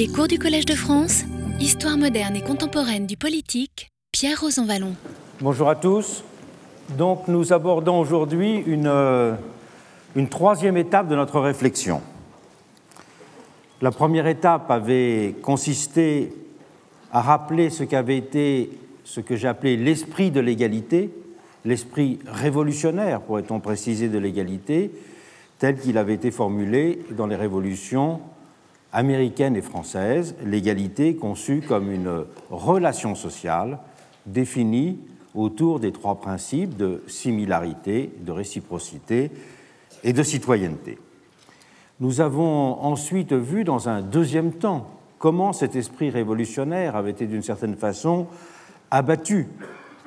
Les cours du Collège de France, Histoire moderne et contemporaine du politique, Pierre Rosanvallon. Bonjour à tous. Donc nous abordons aujourd'hui une, euh, une troisième étape de notre réflexion. La première étape avait consisté à rappeler ce qu'avait été ce que j'appelais l'esprit de l'égalité, l'esprit révolutionnaire, pourrait-on préciser, de l'égalité, tel qu'il avait été formulé dans les révolutions américaines et françaises, l'égalité conçue comme une relation sociale définie autour des trois principes de similarité, de réciprocité et de citoyenneté. Nous avons ensuite vu dans un deuxième temps comment cet esprit révolutionnaire avait été d'une certaine façon abattu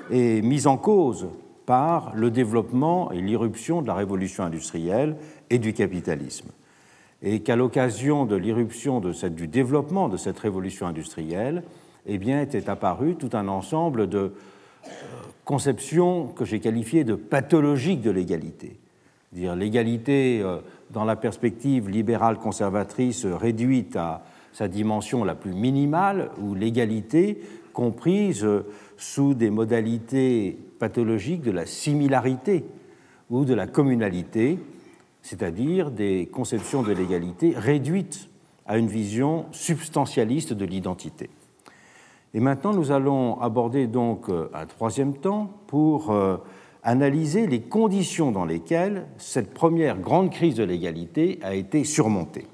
et mis en cause par le développement et l'irruption de la révolution industrielle et du capitalisme. Et qu'à l'occasion de l'irruption du développement de cette révolution industrielle, eh bien, était apparu tout un ensemble de euh, conceptions que j'ai qualifiées de pathologiques de l'égalité. Dire l'égalité euh, dans la perspective libérale conservatrice réduite à sa dimension la plus minimale, ou l'égalité comprise euh, sous des modalités pathologiques de la similarité ou de la communalité, c'est-à-dire des conceptions de l'égalité réduites à une vision substantialiste de l'identité. Et maintenant, nous allons aborder donc euh, un troisième temps pour euh, analyser les conditions dans lesquelles cette première grande crise de l'égalité a été surmontée.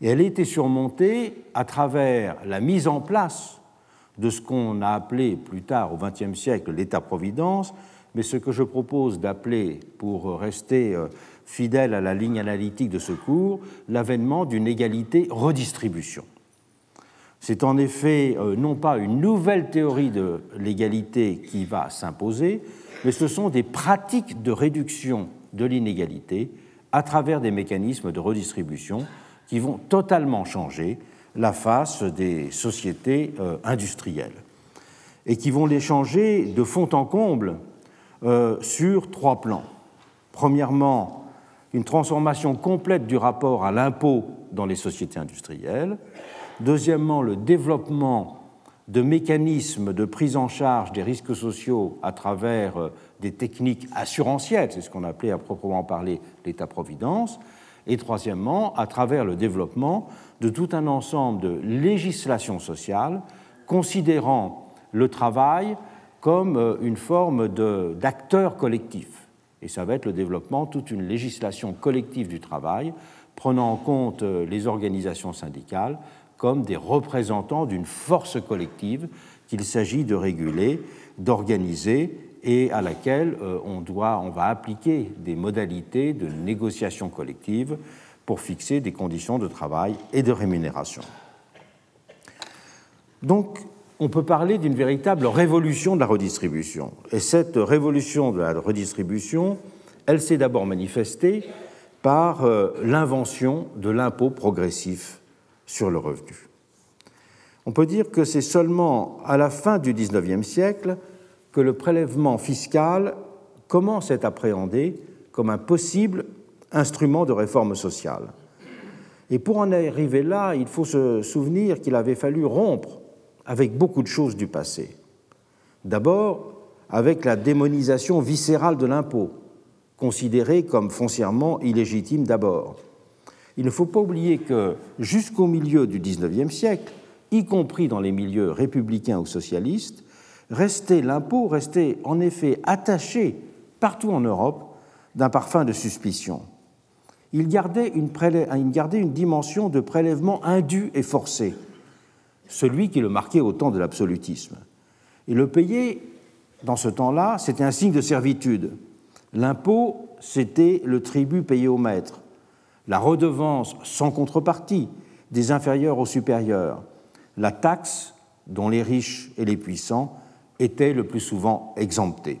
Et elle a été surmontée à travers la mise en place de ce qu'on a appelé plus tard au XXe siècle l'État-providence, mais ce que je propose d'appeler, pour rester euh, fidèle à la ligne analytique de ce cours, l'avènement d'une égalité redistribution. C'est en effet euh, non pas une nouvelle théorie de l'égalité qui va s'imposer, mais ce sont des pratiques de réduction de l'inégalité à travers des mécanismes de redistribution qui vont totalement changer la face des sociétés euh, industrielles et qui vont les changer de fond en comble euh, sur trois plans. Premièrement, une transformation complète du rapport à l'impôt dans les sociétés industrielles. Deuxièmement, le développement de mécanismes de prise en charge des risques sociaux à travers euh, des techniques assurantielles, c'est ce qu'on appelait à proprement parler l'État-providence. Et troisièmement, à travers le développement de tout un ensemble de législations sociales considérant le travail comme euh, une forme d'acteur collectif et ça va être le développement toute une législation collective du travail, prenant en compte euh, les organisations syndicales comme des représentants d'une force collective qu'il s'agit de réguler, d'organiser et à laquelle euh, on, doit, on va appliquer des modalités de négociation collective pour fixer des conditions de travail et de rémunération. Donc, on peut parler d'une véritable révolution de la redistribution. Et cette révolution de la redistribution, elle s'est d'abord manifestée par euh, l'invention de l'impôt progressif sur le revenu. On peut dire que c'est seulement à la fin du XIXe siècle que le prélèvement fiscal commence à être appréhendé comme un possible instrument de réforme sociale. Et pour en arriver là, il faut se souvenir qu'il avait fallu rompre avec beaucoup de choses du passé. D'abord, avec la démonisation viscérale de l'impôt, considéré comme foncièrement illégitime d'abord. Il ne faut pas oublier que jusqu'au milieu du XIXe siècle, y compris dans les milieux républicains ou socialistes, restait l'impôt restait en effet attaché partout en Europe d'un parfum de suspicion. Il gardait une, dimension de prélèvement indu et forcé, celui qui le marquait au temps de l'absolutisme. Et le payer, dans ce temps-là, c'était un signe de servitude. L'impôt, c'était le tribut payé au maître, la redevance sans contrepartie des inférieurs aux supérieurs, la taxe dont les riches et les puissants étaient le plus souvent exemptés.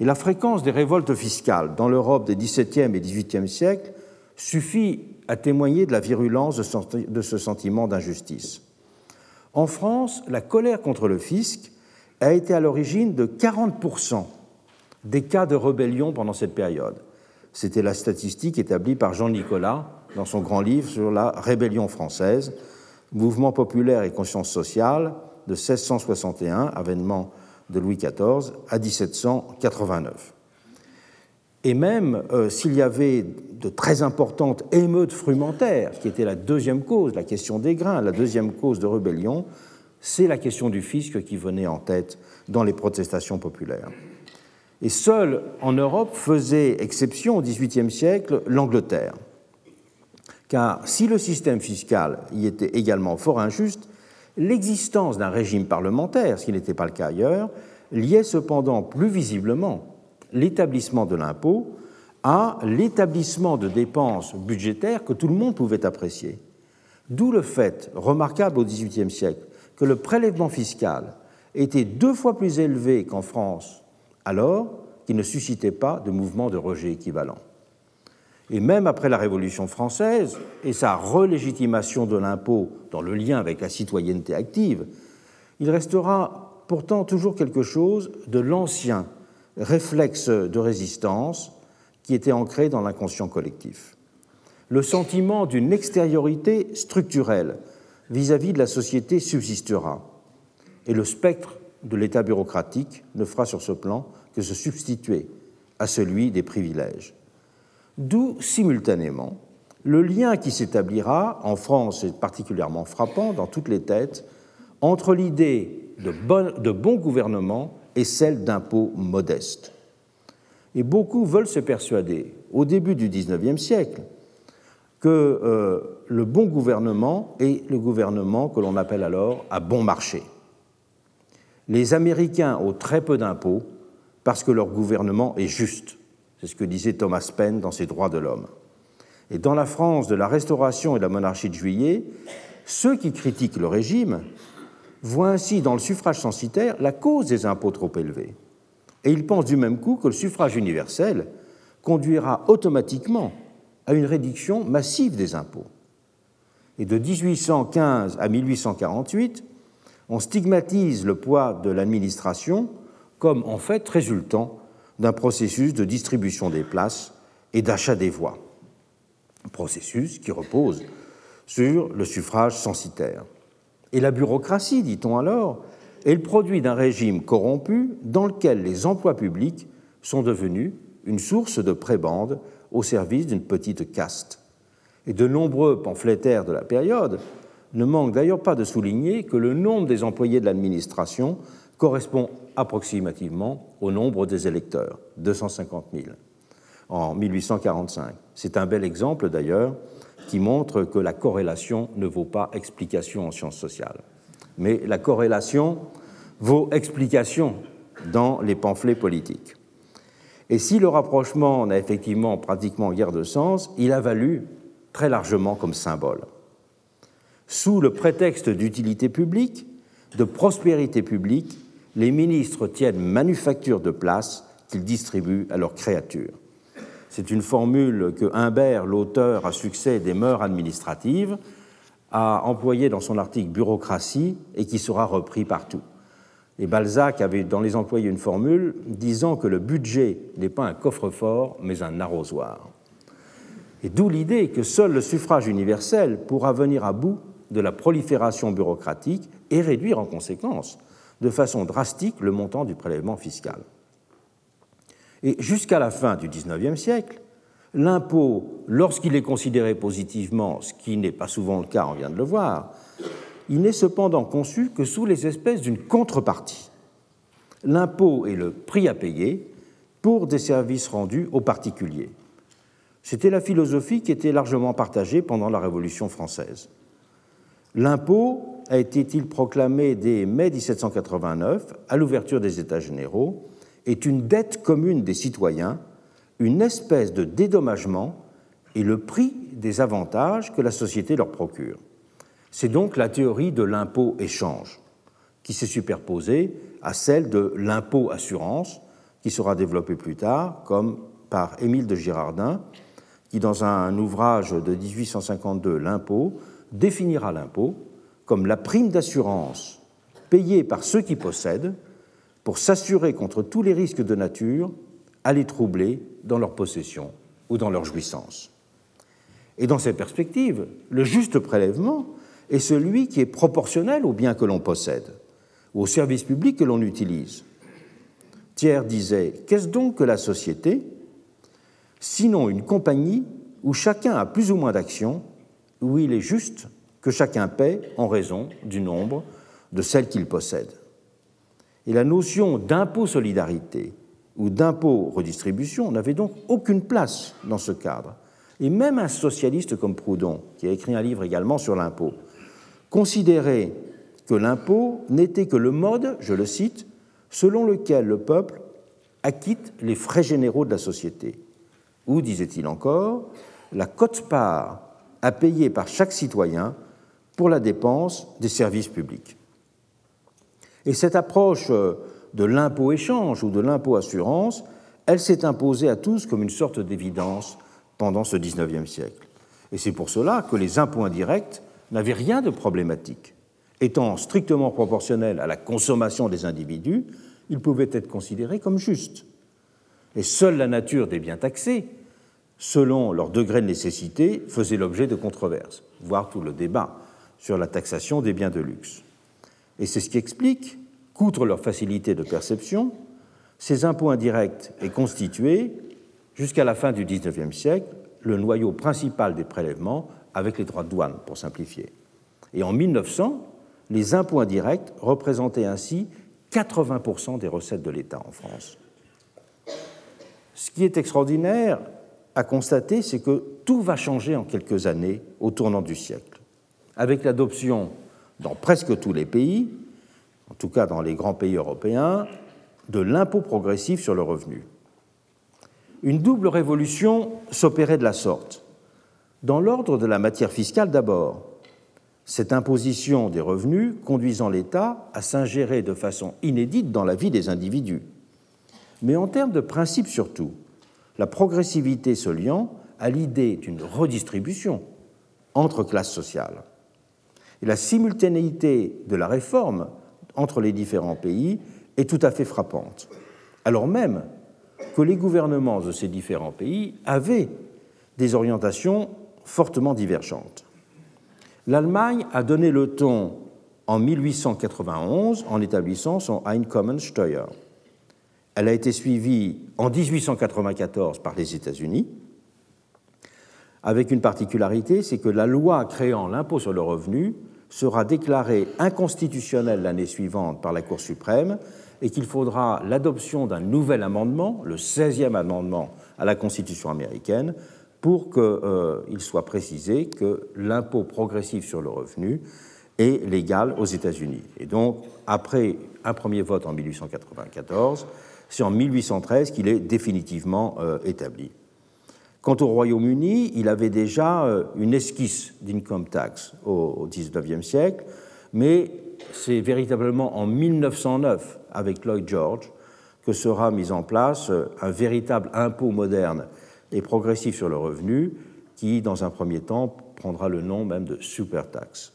Et la fréquence des révoltes fiscales dans l'Europe des XVIIe et XVIIIe siècles suffit à témoigner de la virulence de ce sentiment d'injustice. En France, la colère contre le fisc a été à l'origine de 40% des cas de rébellion pendant cette période. C'était la statistique établie par Jean Nicolas dans son grand livre sur la Rébellion française, mouvement populaire et conscience sociale de 1661, avènement de Louis XIV, à 1789. Et même euh, s'il y avait de très importantes émeutes frumentaires, qui était la deuxième cause, la question des grains, la deuxième cause de rébellion, c'est la question du fisc qui venait en tête dans les protestations populaires. Et seule en Europe faisait exception au XVIIIe siècle l'Angleterre. Car si le système fiscal y était également fort injuste, l'existence d'un régime parlementaire, ce qui n'était pas le cas ailleurs, liait cependant plus visiblement l'établissement de l'impôt à l'établissement de dépenses budgétaires que tout le monde pouvait apprécier. D'où le fait, remarquable au XVIIIe siècle, que le prélèvement fiscal était deux fois plus élevé qu'en France alors qu'il ne suscitait pas de mouvement de rejet équivalent. Et même après la Révolution française et sa relégitimation de l'impôt dans le lien avec la citoyenneté active, il restera pourtant toujours quelque chose de l'ancien réflexe de résistance qui était ancré dans l'inconscient collectif. Le sentiment d'une extériorité structurelle vis-à-vis de la société subsistera, et le spectre de l'État bureaucratique ne fera sur ce plan que se substituer à celui des privilèges. D'où, simultanément, le lien qui s'établira, en France est particulièrement frappant dans toutes les têtes, entre l'idée de bon, de bon gouvernement et celle d'impôts modestes. Et beaucoup veulent se persuader, au début du XIXe siècle, que euh, le bon gouvernement est le gouvernement que l'on appelle alors à bon marché. Les Américains ont très peu d'impôts parce que leur gouvernement est juste. C'est ce que disait Thomas Paine dans ses Droits de l'homme. Et dans la France de la Restauration et de la monarchie de Juillet, ceux qui critiquent le régime voit ainsi dans le suffrage censitaire la cause des impôts trop élevés. Et il pense du même coup que le suffrage universel conduira automatiquement à une réduction massive des impôts. Et de 1815 à 1848, on stigmatise le poids de l'administration comme en fait résultant d'un processus de distribution des places et d'achat des voix. Processus qui repose sur le suffrage censitaire. Et la bureaucratie, dit-on alors, est le produit d'un régime corrompu dans lequel les emplois publics sont devenus une source de prébande au service d'une petite caste. Et de nombreux pamphlétaires de la période ne manquent d'ailleurs pas de souligner que le nombre des employés de l'administration correspond approximativement au nombre des électeurs, 250 000, en 1845. C'est un bel exemple d'ailleurs qui montre que la corrélation ne vaut pas explication en sciences sociales. Mais la corrélation vaut explication dans les pamphlets politiques. Et si le rapprochement n'a effectivement pratiquement guère de sens, il a valu très largement comme symbole. Sous le prétexte d'utilité publique, de prospérité publique, les ministres tiennent manufacture de place qu'ils distribuent à leurs créatures. C'est une formule que Humbert, l'auteur à succès des mœurs administratives, a employée dans son article Bureaucratie et qui sera repris partout. Et Balzac avait dans les employés une formule disant que le budget n'est pas un coffre-fort, mais un arrosoir. Et d'où l'idée que seul le suffrage universel pourra venir à bout de la prolifération bureaucratique et réduire en conséquence de façon drastique le montant du prélèvement fiscal. Jusqu'à la fin du XIXe siècle, l'impôt, lorsqu'il est considéré positivement, ce qui n'est pas souvent le cas, on vient de le voir, il n'est cependant conçu que sous les espèces d'une contrepartie. L'impôt est le prix à payer pour des services rendus aux particuliers. C'était la philosophie qui était largement partagée pendant la Révolution française. L'impôt a été-il proclamé dès mai 1789, à l'ouverture des États généraux, est une dette commune des citoyens, une espèce de dédommagement et le prix des avantages que la société leur procure. C'est donc la théorie de l'impôt-échange qui s'est superposée à celle de l'impôt-assurance, qui sera développée plus tard, comme par Émile de Girardin, qui, dans un ouvrage de 1852, L'impôt, définira l'impôt comme la prime d'assurance payée par ceux qui possèdent pour s'assurer contre tous les risques de nature à les troubler dans leur possession ou dans leur jouissance. Et dans cette perspective, le juste prélèvement est celui qui est proportionnel aux biens que l'on possède, ou aux services publics que l'on utilise. Thiers disait Qu'est-ce donc que la société Sinon une compagnie où chacun a plus ou moins d'actions, où il est juste que chacun paie en raison du nombre de celles qu'il possède? Et la notion d'impôt solidarité ou d'impôt redistribution n'avait donc aucune place dans ce cadre. Et même un socialiste comme Proudhon, qui a écrit un livre également sur l'impôt, considérait que l'impôt n'était que le mode, je le cite, selon lequel le peuple acquitte les frais généraux de la société. Ou, disait-il encore, la cote-part à payer par chaque citoyen pour la dépense des services publics. Et cette approche de l'impôt-échange ou de l'impôt-assurance, elle s'est imposée à tous comme une sorte d'évidence pendant ce XIXe siècle. Et c'est pour cela que les impôts indirects n'avaient rien de problématique. Étant strictement proportionnels à la consommation des individus, ils pouvaient être considérés comme justes. Et seule la nature des biens taxés, selon leur degré de nécessité, faisait l'objet de controverses, voire tout le débat sur la taxation des biens de luxe. Et c'est ce qui explique qu'outre leur facilité de perception, ces impôts indirects aient constitué, jusqu'à la fin du XIXe siècle, le noyau principal des prélèvements avec les droits de douane, pour simplifier. Et en 1900, les impôts indirects représentaient ainsi 80% des recettes de l'État en France. Ce qui est extraordinaire à constater, c'est que tout va changer en quelques années au tournant du siècle, avec l'adoption dans presque tous les pays, en tout cas dans les grands pays européens, de l'impôt progressif sur le revenu. Une double révolution s'opérait de la sorte. Dans l'ordre de la matière fiscale d'abord, cette imposition des revenus conduisant l'État à s'ingérer de façon inédite dans la vie des individus. Mais en termes de principe surtout, la progressivité se liant à l'idée d'une redistribution entre classes sociales. La simultanéité de la réforme entre les différents pays est tout à fait frappante, alors même que les gouvernements de ces différents pays avaient des orientations fortement divergentes. L'Allemagne a donné le ton en 1891 en établissant son Einkommensteuer. Elle a été suivie en 1894 par les États-Unis, avec une particularité, c'est que la loi créant l'impôt sur le revenu sera déclarée inconstitutionnelle l'année suivante par la Cour suprême et qu'il faudra l'adoption d'un nouvel amendement, le 16e amendement à la Constitution américaine, pour qu'il euh, soit précisé que l'impôt progressif sur le revenu est légal aux États-Unis. Et donc, après un premier vote en 1894, c'est en 1813 qu'il est définitivement euh, établi. Quant au Royaume-Uni, il avait déjà euh, une esquisse d'income tax au XIXe siècle, mais c'est véritablement en 1909, avec Lloyd George, que sera mis en place un véritable impôt moderne et progressif sur le revenu, qui, dans un premier temps, prendra le nom même de super tax.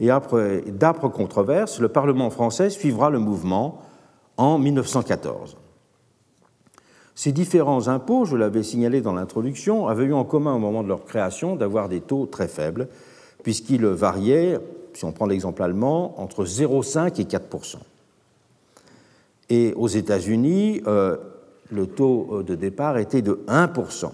Et après d'âpres controverses, le Parlement français suivra le mouvement en 1914. Ces différents impôts, je l'avais signalé dans l'introduction, avaient eu en commun au moment de leur création d'avoir des taux très faibles, puisqu'ils variaient, si on prend l'exemple allemand, entre 0,5 et 4 Et aux États-Unis, euh, le taux euh, de départ était de 1%.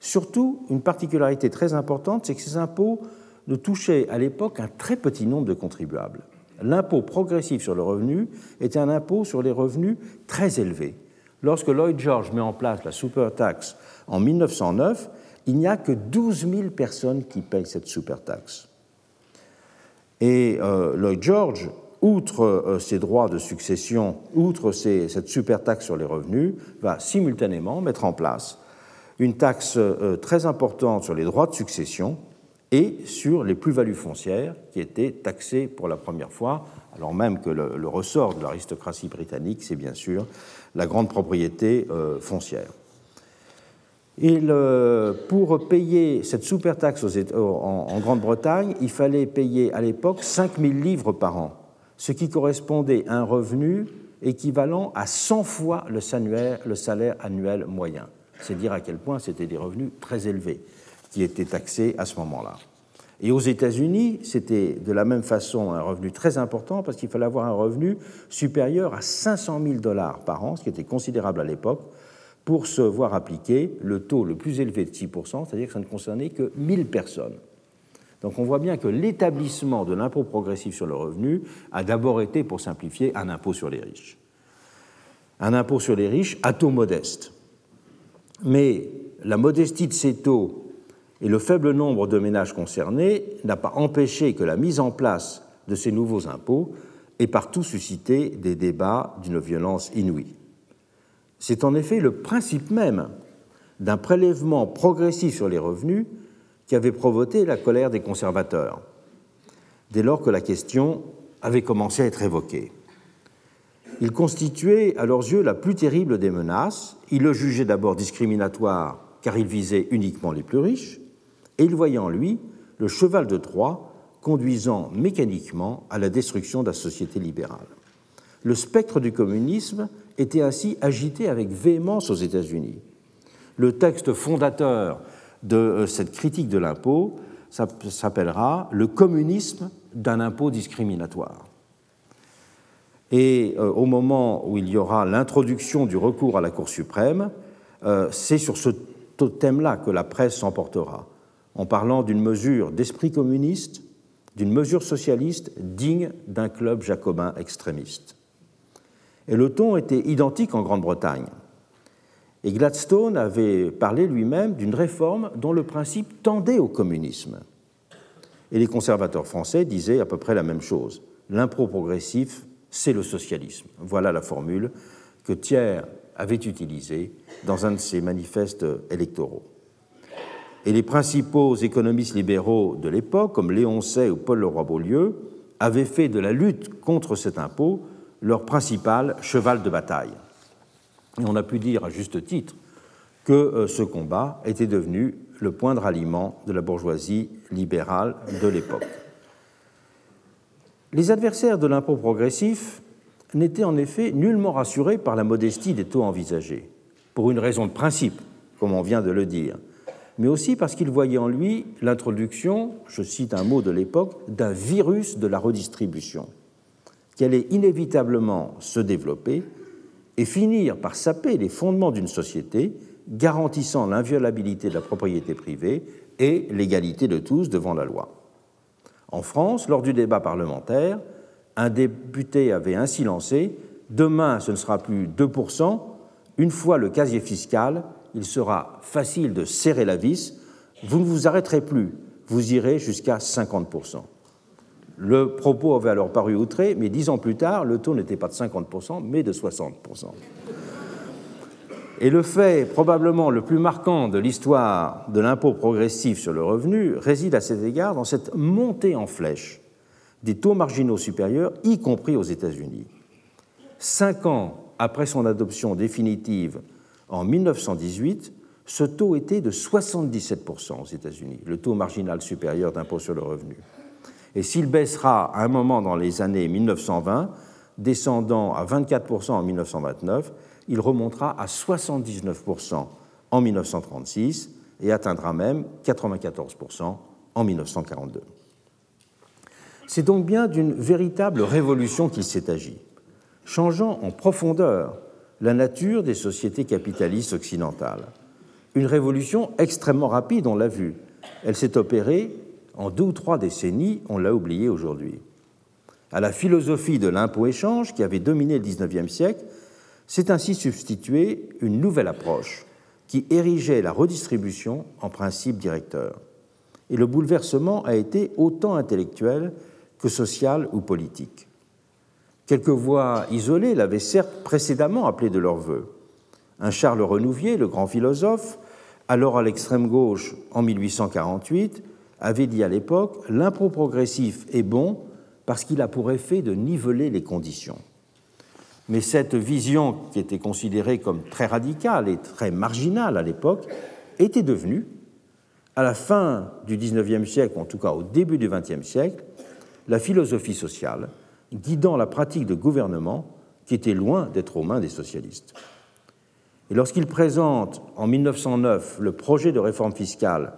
Surtout, une particularité très importante, c'est que ces impôts ne touchaient à l'époque un très petit nombre de contribuables. L'impôt progressif sur le revenu était un impôt sur les revenus très élevé. Lorsque Lloyd George met en place la super tax en 1909, il n'y a que 12 000 personnes qui payent cette super tax. Et euh, Lloyd George outre euh, ses droits de succession, outre cette super taxe sur les revenus, va simultanément mettre en place une taxe euh, très importante sur les droits de succession et sur les plus-values foncières qui étaient taxées pour la première fois, alors même que le, ressort de l'aristocratie britannique, c'est bien sûr la grande propriété euh, foncière. Et pour payer cette super taxe en, en Grande-Bretagne, il fallait payer à l'époque 5000 livres par an ce qui correspondait à un revenu équivalent à 100 fois le salaire annuel moyen. C'est dire à quel point c'était des revenus très élevés. Qui était taxé à ce moment-là. Et aux États-Unis, c'était de la même façon un revenu très important parce qu'il fallait avoir un revenu supérieur à 500 000 dollars par an, ce qui était considérable à l'époque, pour se voir appliquer le taux le plus élevé de 6% c'est-à-dire que ça ne concernait que 1000 personnes. Donc on voit bien que l'établissement de l'impôt progressif sur le revenu a d'abord été, pour simplifier, un impôt sur les riches. Un impôt sur les riches à taux modeste. Mais la modestie de ces taux et le faible nombre de ménages concernés n'a pas empêché que la mise en place de ces nouveaux impôts ait partout suscité des débats d'une violence inouïe. C'est en effet le principe même d'un prélèvement progressif sur les revenus qui avait provoqué la colère des conservateurs, dès lors que la question avait commencé à être évoquée. Il constituait à leurs yeux la plus terrible des menaces. Ils le jugeaient d'abord discriminatoire car il visait uniquement les plus riches, et il voyait en lui le cheval de Troie conduisant mécaniquement à la destruction de la société libérale. Le spectre du communisme était ainsi agité avec véhémence aux États-Unis. Le texte fondateur de euh, cette critique de l'impôt s'appellera Le communisme d'un impôt discriminatoire. Et euh, au moment où il y aura l'introduction du recours à la Cour suprême, euh, c'est sur ce thème-là que la presse s'emportera en parlant d'une mesure d'esprit communiste, d'une mesure socialiste digne d'un club jacobin extrémiste. Et le ton était identique en Grande-Bretagne. Et Gladstone avait parlé lui-même d'une réforme dont le principe tendait au communisme. Et les conservateurs français disaient à peu près la même chose. L'impro progressif, c'est le socialisme. Voilà la formule que Thiers avait utilisée dans un de ses manifestes électoraux et les principaux économistes libéraux de l'époque, comme Léon Say ou Paul Leroy-Beaulieu, avaient fait de la lutte contre cet impôt leur principal cheval de bataille. Et on a pu dire à juste titre que euh, ce combat était devenu le point de ralliement de la bourgeoisie libérale de l'époque. Les adversaires de l'impôt progressif n'étaient en effet nullement rassurés par la modestie des taux envisagés, pour une raison de principe, comme on vient de le dire mais aussi parce qu'il voyait en lui l'introduction, je cite un mot de l'époque, d'un virus de la redistribution, qui allait inévitablement se développer et finir par saper les fondements d'une société garantissant l'inviolabilité de la propriété privée et l'égalité de tous devant la loi. En France, lors du débat parlementaire, un député avait ainsi lancé Demain, ce ne sera plus 2%, une fois le casier fiscal il sera facile de serrer la vis, vous ne vous arrêterez plus, vous irez jusqu'à 50%. Le propos avait alors paru outré, mais dix ans plus tard, le taux n'était pas de 50%, mais de 60%. Et le fait probablement le plus marquant de l'histoire de l'impôt progressif sur le revenu réside à cet égard dans cette montée en flèche des taux marginaux supérieurs, y compris aux États-Unis. Cinq ans après son adoption définitive en 1918, ce taux était de 77% aux États-Unis, le taux marginal supérieur d'impôt sur le revenu. Et s'il baissera à un moment dans les années 1920, descendant à 24% en 1929, il remontera à 79% en 1936 et atteindra même 94% en 1942. C'est donc bien d'une véritable révolution qu'il s'est agi, changeant en profondeur la nature des sociétés capitalistes occidentales. Une révolution extrêmement rapide, on l'a vu. Elle s'est opérée en deux ou trois décennies, on l'a oublié aujourd'hui. À la philosophie de l'impôt-échange qui avait dominé le XIXe siècle, s'est ainsi substituée une nouvelle approche qui érigeait la redistribution en principe directeur. Et le bouleversement a été autant intellectuel que social ou politique. Quelques voix isolées l'avaient certes précédemment appelé de leur vœu. Un Charles Renouvier, le grand philosophe, alors à l'extrême gauche en 1848, avait dit à l'époque L'impôt progressif est bon parce qu'il a pour effet de niveler les conditions. Mais cette vision, qui était considérée comme très radicale et très marginale à l'époque, était devenue, à la fin du XIXe siècle, en tout cas au début du XXe siècle, la philosophie sociale guidant la pratique de gouvernement qui était loin d'être aux mains des socialistes. Et lorsqu'il présente en 1909 le projet de réforme fiscale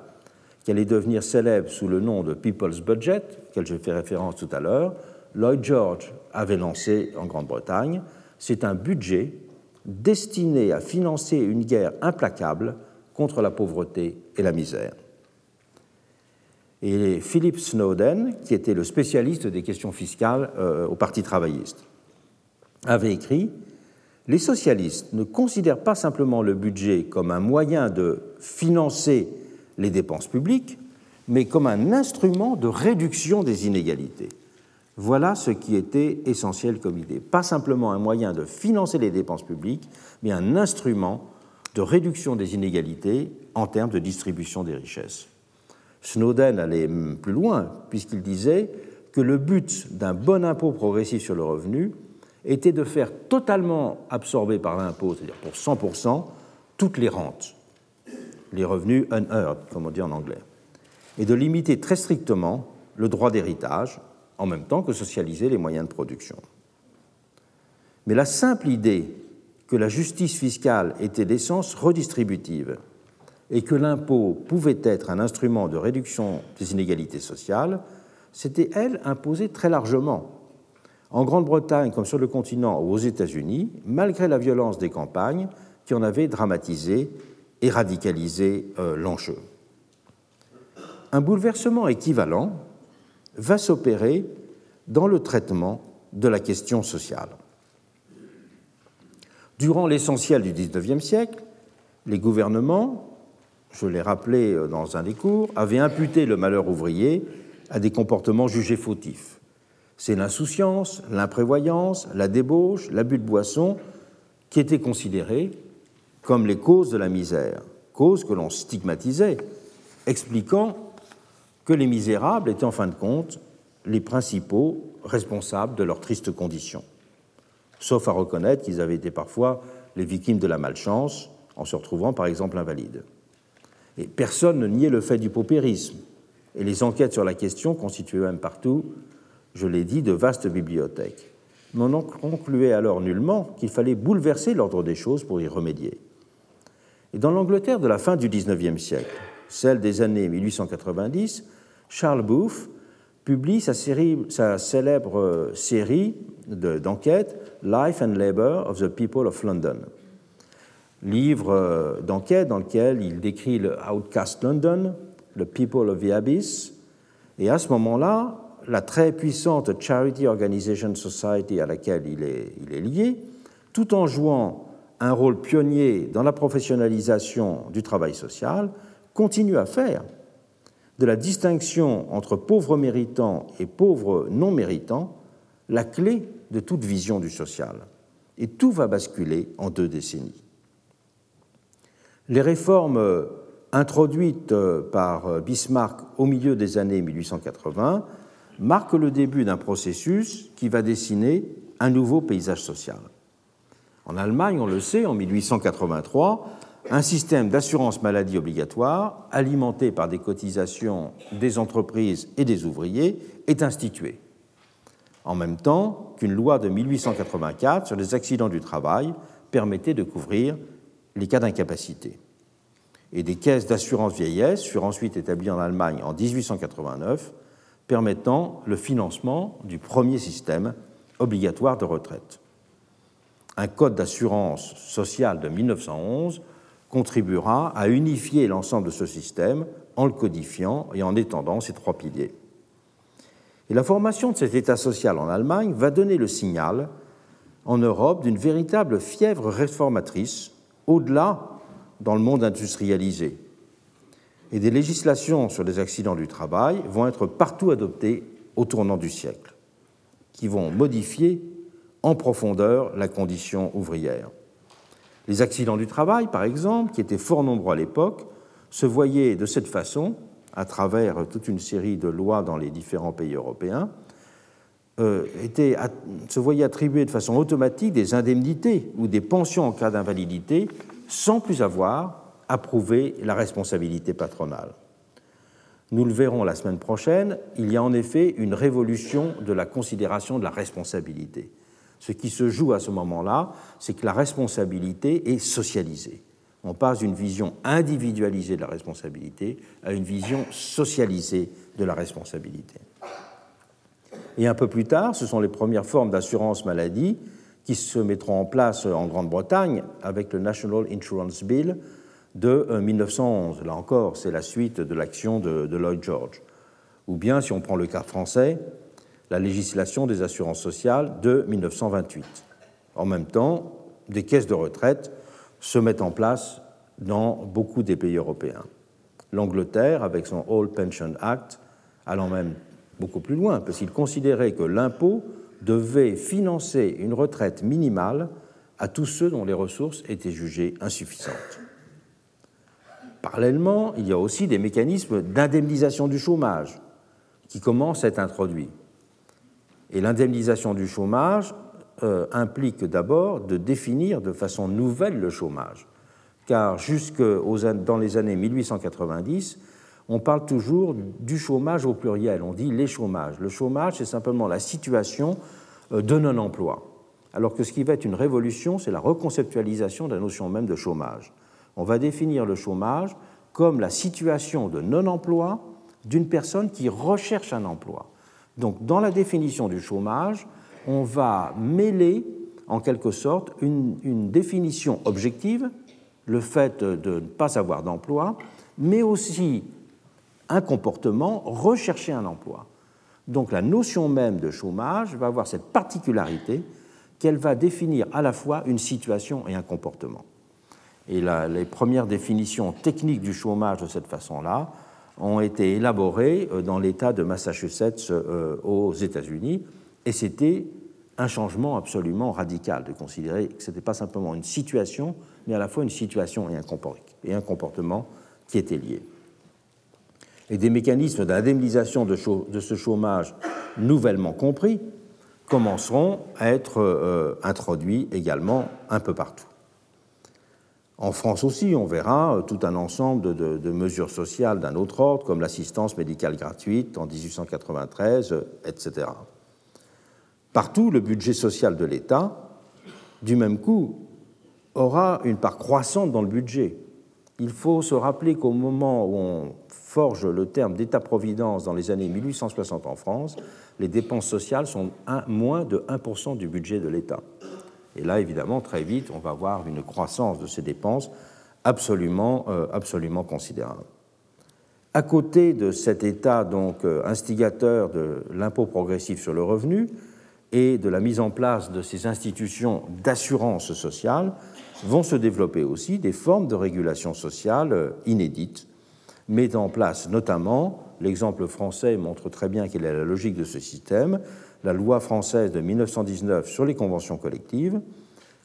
qui allait devenir célèbre sous le nom de People's Budget, auquel j'ai fait référence tout à l'heure, Lloyd George avait lancé en Grande-Bretagne. C'est un budget destiné à financer une guerre implacable contre la pauvreté et la misère. Et Philip Snowden, qui était le spécialiste des questions fiscales euh, au Parti travailliste, avait écrit Les socialistes ne considèrent pas simplement le budget comme un moyen de financer les dépenses publiques, mais comme un instrument de réduction des inégalités. Voilà ce qui était essentiel comme idée. Pas simplement un moyen de financer les dépenses publiques, mais un instrument de réduction des inégalités en termes de distribution des richesses. Snowden allait plus loin, puisqu'il disait que le but d'un bon impôt progressif sur le revenu était de faire totalement absorber par l'impôt, c'est-à-dire pour 100%, toutes les rentes, les revenus unearned, comme on dit en anglais, et de limiter très strictement le droit d'héritage, en même temps que socialiser les moyens de production. Mais la simple idée que la justice fiscale était d'essence redistributive et que l'impôt pouvait être un instrument de réduction des inégalités sociales, s'était, elle, imposée très largement. En Grande-Bretagne, comme sur le continent ou aux États-Unis, malgré la violence des campagnes qui en avaient dramatisé et radicalisé euh, l'enjeu. Un bouleversement équivalent va s'opérer dans le traitement de la question sociale. Durant l'essentiel du XIXe siècle, les gouvernements, je l'ai rappelé euh, dans un des cours, avaient imputé le malheur ouvrier à des comportements jugés fautifs. C'est l'insouciance, l'imprévoyance, la débauche, l'abus de boisson qui étaient considérés comme les causes de la misère, causes que l'on stigmatisait, expliquant que les misérables étaient en fin de compte les principaux responsables de leur triste condition, sauf à reconnaître qu'ils avaient été parfois les victimes de la malchance en se retrouvant par exemple invalides. Et personne ne niait le fait du paupérisme, et les enquêtes sur la question constituaient même partout, je l'ai dit, de vastes bibliothèques. Mais on concluait alors nullement qu'il fallait bouleverser l'ordre des choses pour y remédier. Et dans l'Angleterre de la fin du XIXe siècle, celle des années 1890, Charles Booth publie sa, célèbre série d'enquêtes Life and Labor of the People of London. Livre euh, d'enquête dans lequel il décrit le Outcast London, le People of the Abyss, et à ce moment-là, la très puissante Charity Organization Society à laquelle il est, il est lié, tout en jouant un rôle pionnier dans la professionnalisation du travail social, continue à faire de la distinction entre pauvres méritants et pauvres non méritants la clé de toute vision du social. Et tout va basculer en deux décennies. Les réformes introduites par Bismarck au milieu des années 1880 marquent le début d'un processus qui va dessiner un nouveau paysage social. En Allemagne, on le sait, en 1883, un système d'assurance maladie obligatoire, alimenté par des cotisations des entreprises et des ouvriers, est institué, en même temps qu'une loi de 1884 sur les accidents du travail permettait de couvrir les cas d'incapacité. Et des caisses d'assurance vieillesse furent ensuite établies en Allemagne en 1889, permettant le financement du premier système obligatoire de retraite. Un code d'assurance sociale de 1911 contribuera à unifier l'ensemble de ce système en le codifiant et en étendant ses trois piliers. Et la formation de cet État social en Allemagne va donner le signal en Europe d'une véritable fièvre réformatrice au-delà dans le monde industrialisé. Et des législations sur les accidents du travail vont être partout adoptées au tournant du siècle, qui vont modifier en profondeur la condition ouvrière. Les accidents du travail, par exemple, qui étaient fort nombreux à l'époque, se voyaient de cette façon, à travers toute une série de lois dans les différents pays européens, euh, se voyaient attribuer de façon automatique des indemnités ou des pensions en cas d'invalidité sans plus avoir à prouver la responsabilité patronale. Nous le verrons la semaine prochaine, il y a en effet une révolution de la considération de la responsabilité. Ce qui se joue à ce moment-là, c'est que la responsabilité est socialisée. On passe d'une vision individualisée de la responsabilité à une vision socialisée de la responsabilité. Et un peu plus tard, ce sont les premières formes d'assurance maladie qui se mettront en place en Grande-Bretagne avec le National Insurance Bill de 1911. Euh, Là encore, c'est la suite de l'action de, de, Lloyd George. Ou bien, si on prend le cas français, la législation des assurances sociales de 1928. En même temps, des caisses de retraite se mettent en place dans beaucoup des pays européens. L'Angleterre, avec son All Pension Act, allant même beaucoup plus loin, parce qu'il considérait que l'impôt devait financer une retraite minimale à tous ceux dont les ressources étaient jugées insuffisantes. Parallèlement, il y a aussi des mécanismes d'indemnisation du chômage qui commencent à être introduits. Et l'indemnisation du chômage euh, implique d'abord de définir de façon nouvelle le chômage, car jusque dans les années 1890, on parle toujours du chômage au pluriel, on dit les chômages. Le chômage, c'est simplement la situation euh, de non-emploi, alors que ce qui va être une révolution, c'est la reconceptualisation de la notion même de chômage. On va définir le chômage comme la situation de non-emploi d'une personne qui recherche un emploi. Donc, dans la définition du chômage, on va mêler, en quelque sorte, une, une définition objective, le fait de ne pas avoir d'emploi, mais aussi un comportement, rechercher un emploi. Donc la notion même de chômage va avoir cette particularité qu'elle va définir à la fois une situation et un comportement. Et les premières définitions techniques du chômage de cette façon-là ont été élaborées euh, dans l'État de Massachusetts euh, aux États-Unis, et c'était un changement absolument radical de considérer que ce n'était pas simplement une situation, mais à la fois une situation et un comportement qui étaient liés et des mécanismes d'indemnisation de, ce chômage nouvellement compris commenceront à être euh, introduits également un peu partout. En France aussi, on verra euh, tout un ensemble de, mesures sociales d'un autre ordre, comme l'assistance médicale gratuite en 1893, euh, etc. Partout, le budget social de l'État, du même coup, aura une part croissante dans le budget. Il faut se rappeler qu'au moment où on forge le terme d'État-providence dans les années 1860 en France, les dépenses sociales sont moins de 1% du budget de l'État. Et là, évidemment, très vite, on va avoir une croissance de ces dépenses absolument, euh, absolument considérable. À côté de cet État donc euh, instigateur de l'impôt progressif sur le revenu et de la mise en place de ces institutions d'assurance sociale, vont se développer aussi des formes de régulation sociale euh, inédites met en place notamment, l'exemple français montre très bien quelle est la logique de ce système, la loi française de 1919 sur les conventions collectives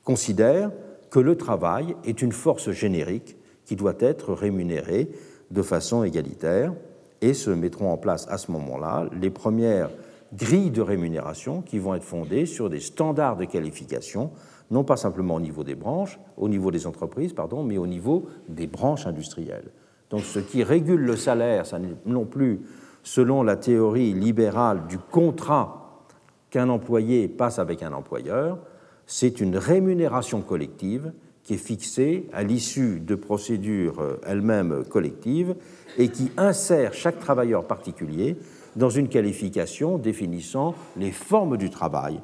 considère que le travail est une force générique qui doit être rémunérée de façon égalitaire et se mettront en place à ce moment-là les premières grilles de rémunération qui vont être fondées sur des standards de qualification, non pas simplement au niveau des branches, au niveau des entreprises, pardon, mais au niveau des branches industrielles. Donc ce qui régule le salaire, ça n'est non plus selon la théorie libérale du contrat qu'un employé passe avec un employeur, c'est une rémunération collective qui est fixée à l'issue de procédures euh, elles-mêmes collectives et qui insère chaque travailleur particulier dans une qualification définissant les formes du travail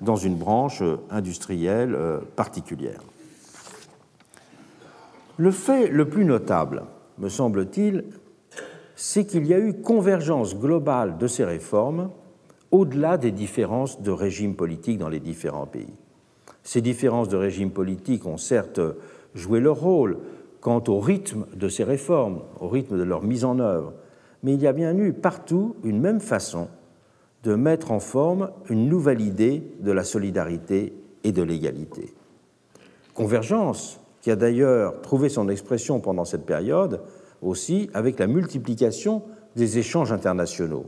dans une branche euh, industrielle euh, particulière. Le fait le plus notable me semble-t-il, c'est qu'il y a eu convergence globale de ces réformes au-delà des différences de régime politique dans les différents pays. Ces différences de régime politique ont certes joué leur rôle quant au rythme de ces réformes, au rythme de leur mise en œuvre, mais il y a bien eu partout une même façon de mettre en forme une nouvelle idée de la solidarité et de l'égalité. Convergence qui a d'ailleurs trouvé son expression pendant cette période aussi avec la multiplication des échanges internationaux,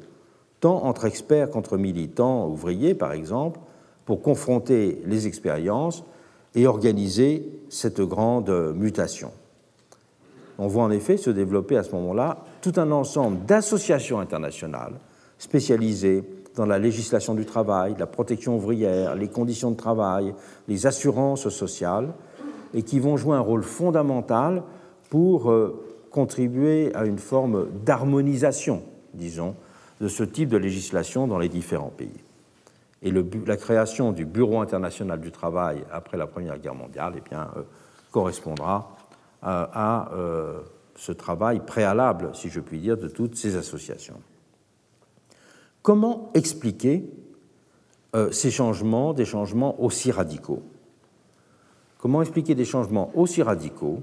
tant entre experts qu'entre militants ouvriers, par exemple, pour confronter les expériences et organiser cette grande mutation. On voit en effet se développer à ce moment-là tout un ensemble d'associations internationales spécialisées dans la législation du travail, la protection ouvrière, les conditions de travail, les assurances sociales, et qui vont jouer un rôle fondamental pour euh, contribuer à une forme d'harmonisation, disons, de ce type de législation dans les différents pays. Et la création du Bureau international du travail après la Première Guerre mondiale eh bien, euh, correspondra à, euh, ce travail préalable, si je puis dire, de toutes ces associations. Comment expliquer euh, ces changements, des changements aussi radicaux? Comment expliquer des changements aussi radicaux,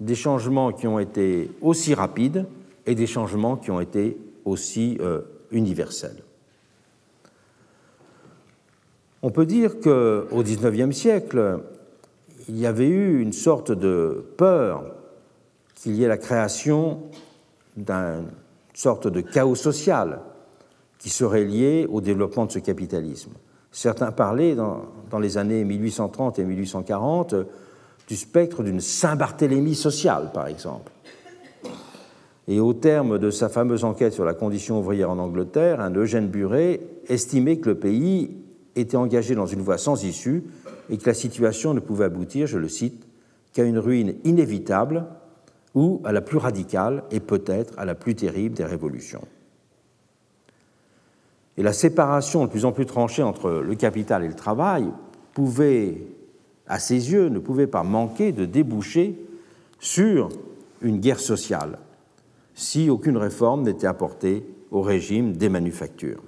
des changements qui ont été aussi rapides et des changements qui ont été aussi euh, universels? On peut dire qu'au XIXe siècle, il y avait eu une sorte de peur qu'il y ait la création d'une sorte de chaos social qui serait lié au développement de ce capitalisme. Certains parlaient dans, les années 1830 et 1840 du spectre d'une Saint-Barthélemy sociale, par exemple. Et au terme de sa fameuse enquête sur la condition ouvrière en Angleterre, un Eugène Buret estimait que le pays était engagé dans une voie sans issue et que la situation ne pouvait aboutir, je le cite, qu'à une ruine inévitable ou à la plus radicale et peut-être à la plus terrible des révolutions. Et la séparation de plus en plus tranchée entre le capital et le travail pouvait, à ses yeux, ne pouvait pas manquer de déboucher sur une guerre sociale si aucune réforme n'était apportée au régime des manufactures.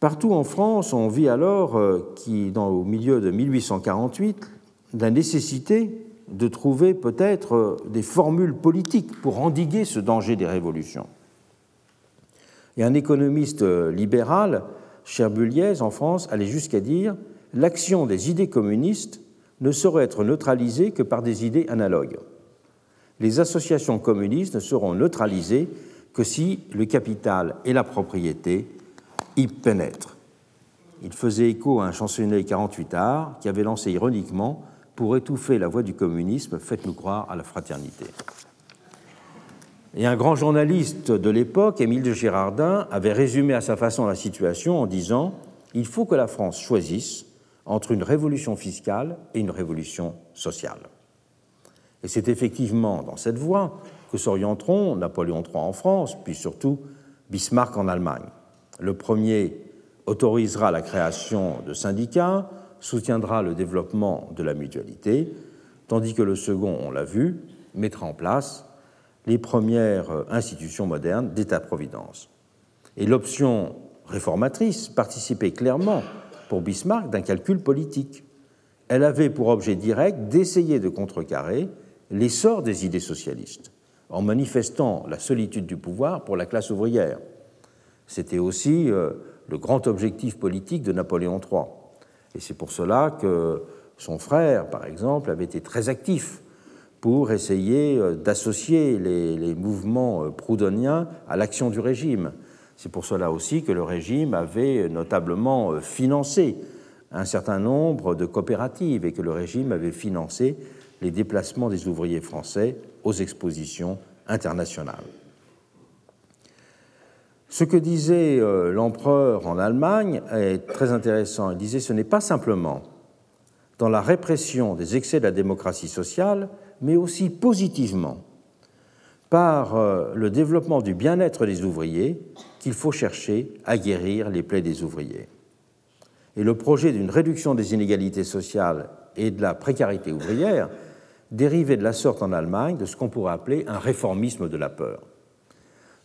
Partout en France, on vit alors, euh, au milieu de 1848, la nécessité de trouver peut-être euh, des formules politiques pour endiguer ce danger des révolutions. Et un économiste euh, libéral, Cherbuliez, en France, allait jusqu'à dire l'action des idées communistes ne saurait être neutralisée que par des idées analogues. Les associations communistes ne seront neutralisées que si le capital et la propriété y pénètre. Il faisait écho à un chansonnier 48 arts qui avait lancé ironiquement Pour étouffer la voix du communisme, faites-nous croire à la fraternité. Et un grand journaliste de l'époque, Émile de Girardin, avait résumé à sa façon la situation en disant Il faut que la France choisisse entre une révolution fiscale et une révolution sociale. Et c'est effectivement dans cette voie que s'orienteront Napoléon III en France, puis surtout Bismarck en Allemagne. Le premier autorisera la création de syndicats, soutiendra le développement de la mutualité, tandis que le second, on l'a vu, mettra en place les premières institutions modernes d'État-providence. Et l'option réformatrice participait clairement pour Bismarck d'un calcul politique. Elle avait pour objet direct d'essayer de contrecarrer l'essor des idées socialistes, en manifestant la solitude du pouvoir pour la classe ouvrière, c'était aussi euh, le grand objectif politique de Napoléon III. Et c'est pour cela que son frère, par exemple, avait été très actif pour essayer euh, d'associer les, mouvements euh, proudhoniens à l'action du régime. C'est pour cela aussi que le régime avait notablement financé un certain nombre de coopératives et que le régime avait financé les déplacements des ouvriers français aux expositions internationales. Ce que disait euh, l'empereur en Allemagne est très intéressant. Il disait ce n'est pas simplement dans la répression des excès de la démocratie sociale, mais aussi positivement par euh, le développement du bien-être des ouvriers qu'il faut chercher à guérir les plaies des ouvriers. Et le projet d'une réduction des inégalités sociales et de la précarité ouvrière dérivait de la sorte en Allemagne de ce qu'on pourrait appeler un réformisme de la peur.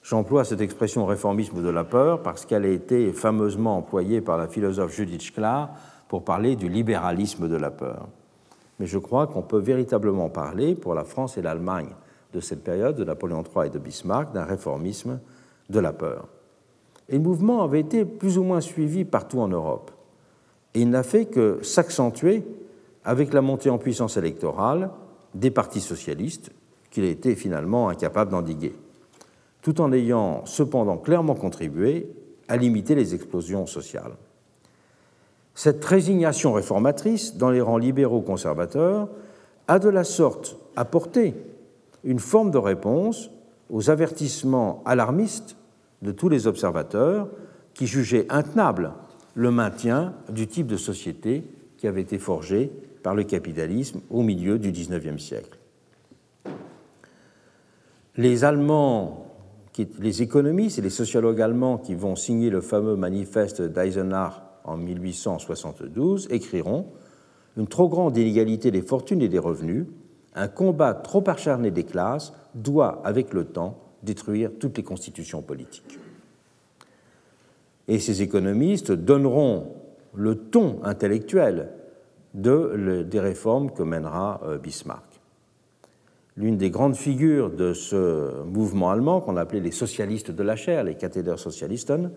J'emploie cette expression réformisme de la peur parce qu'elle a été fameusement employée par la philosophe Judith Schlar pour parler du libéralisme de la peur. Mais je crois qu'on peut véritablement parler, pour la France et l'Allemagne de cette période, de Napoléon III et de Bismarck, d'un réformisme de la peur. Et le mouvement avait été plus ou moins suivi partout en Europe. Et il n'a fait que s'accentuer avec la montée en puissance électorale des partis socialistes qu'il a été finalement incapable d'endiguer tout en ayant cependant clairement contribué à limiter les explosions sociales. Cette résignation réformatrice dans les rangs libéraux conservateurs a de la sorte apporté une forme de réponse aux avertissements alarmistes de tous les observateurs qui jugeaient intenable le maintien du type de société qui avait été forgé par le capitalisme au milieu du XIXe siècle. Les Allemands, les économistes et les sociologues allemands qui vont signer le fameux manifeste d'Eisenach en 1872 écriront Une trop grande inégalité des fortunes et des revenus, un combat trop acharné des classes doit, avec le temps, détruire toutes les constitutions politiques. Et ces économistes donneront le ton intellectuel de, des réformes que mènera euh, Bismarck. L'une des grandes figures de ce mouvement allemand, qu'on appelait les socialistes de la chair, les Kathedersozialisten,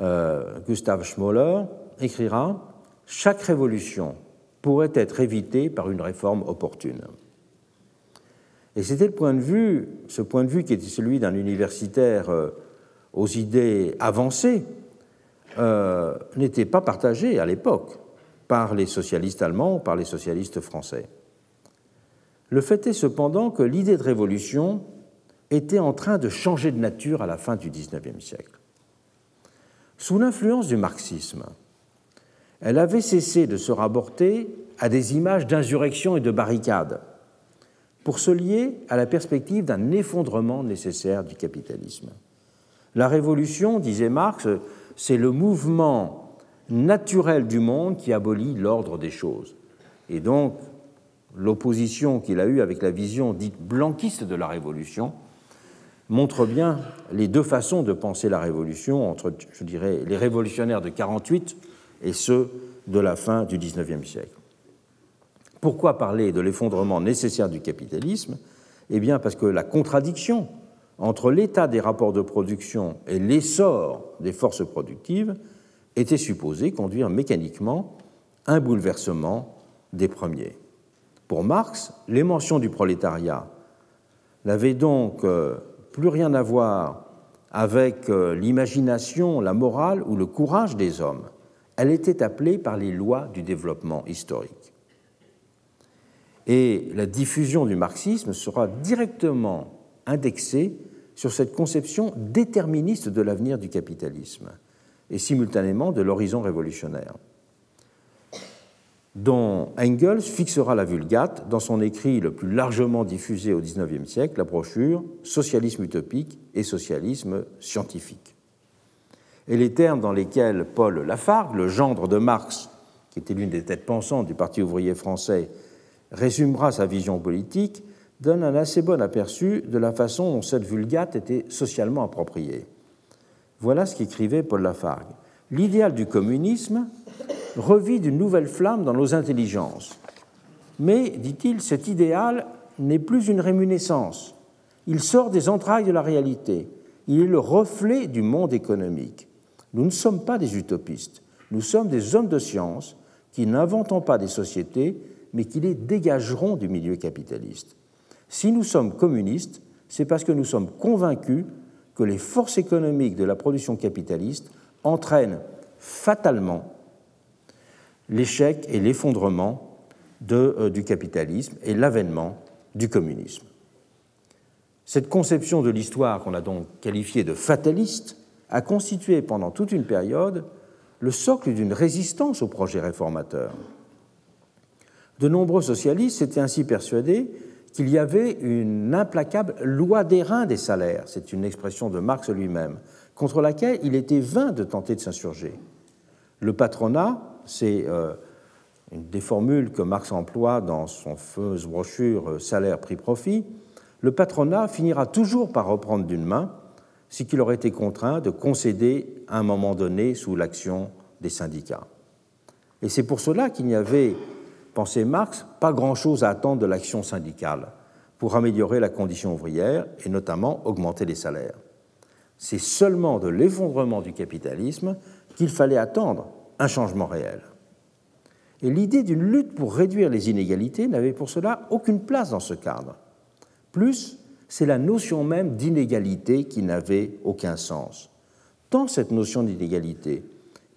euh, Gustav Schmoller, écrira Chaque révolution pourrait être évitée par une réforme opportune. Et c'était le point de vue, ce point de vue qui était celui d'un universitaire euh, aux idées avancées, euh, n'était pas partagé à l'époque par les socialistes allemands ou par les socialistes français. Le fait est cependant que l'idée de révolution était en train de changer de nature à la fin du XIXe siècle. Sous l'influence du marxisme, elle avait cessé de se rapporter à des images d'insurrection et de barricades pour se lier à la perspective d'un effondrement nécessaire du capitalisme. La révolution, disait Marx, c'est le mouvement naturel du monde qui abolit l'ordre des choses. Et donc, l'opposition qu'il a eue avec la vision dite blanquiste de la révolution montre bien les deux façons de penser la révolution entre, je dirais, les révolutionnaires de 48 et ceux de la fin du XIXe siècle. Pourquoi parler de l'effondrement nécessaire du capitalisme? Eh bien, parce que la contradiction entre l'état des rapports de production et l'essor des forces productives était supposé conduire mécaniquement un bouleversement des premiers. Pour Marx, l'émotion du prolétariat n'avait donc euh, plus rien à voir avec euh, l'imagination, la morale ou le courage des hommes. Elle était appelée par les lois du développement historique. Et la diffusion du marxisme sera directement indexée sur cette conception déterministe de l'avenir du capitalisme et simultanément de l'horizon révolutionnaire, dont Engels fixera la vulgate dans son écrit le plus largement diffusé au XIXe siècle, la brochure Socialisme utopique et socialisme scientifique. Et les termes dans lesquels Paul Lafargue, le gendre de Marx, qui était l'une des têtes pensantes du Parti ouvrier français, résumera sa vision politique, donne un assez bon aperçu de la façon dont cette vulgate était socialement appropriée. Voilà ce qu'écrivait Paul Lafargue. L'idéal du communisme revit d'une nouvelle flamme dans nos intelligences. Mais, dit-il, cet idéal n'est plus une rémuniscence. Il sort des entrailles de la réalité. Il est le reflet du monde économique. Nous ne sommes pas des utopistes. Nous sommes des hommes de science qui n'inventons pas des sociétés, mais qui les dégageront du milieu capitaliste. Si nous sommes communistes, c'est parce que nous sommes convaincus que les forces économiques de la production capitaliste entraînent fatalement l'échec et l'effondrement euh, du capitalisme et l'avènement du communisme. Cette conception de l'histoire qu'on a donc qualifiée de fataliste a constitué pendant toute une période le socle d'une résistance au projet réformateur. De nombreux socialistes s'étaient ainsi persuadés qu'il y avait une implacable loi des reins des salaires, c'est une expression de Marx lui-même, contre laquelle il était vain de tenter de s'insurger. Le patronat, c'est euh, une des formules que Marx emploie dans son fameuse brochure euh, Salaire-prix-profit, le patronat finira toujours par reprendre d'une main ce qu'il aurait été contraint de concéder à un moment donné sous l'action des syndicats. Et c'est pour cela qu'il n'y avait pensait Marx, pas grand-chose à attendre de l'action syndicale pour améliorer la condition ouvrière et notamment augmenter les salaires. C'est seulement de l'effondrement du capitalisme qu'il fallait attendre un changement réel. Et l'idée d'une lutte pour réduire les inégalités n'avait pour cela aucune place dans ce cadre. Plus, c'est la notion même d'inégalité qui n'avait aucun sens. Tant cette notion d'inégalité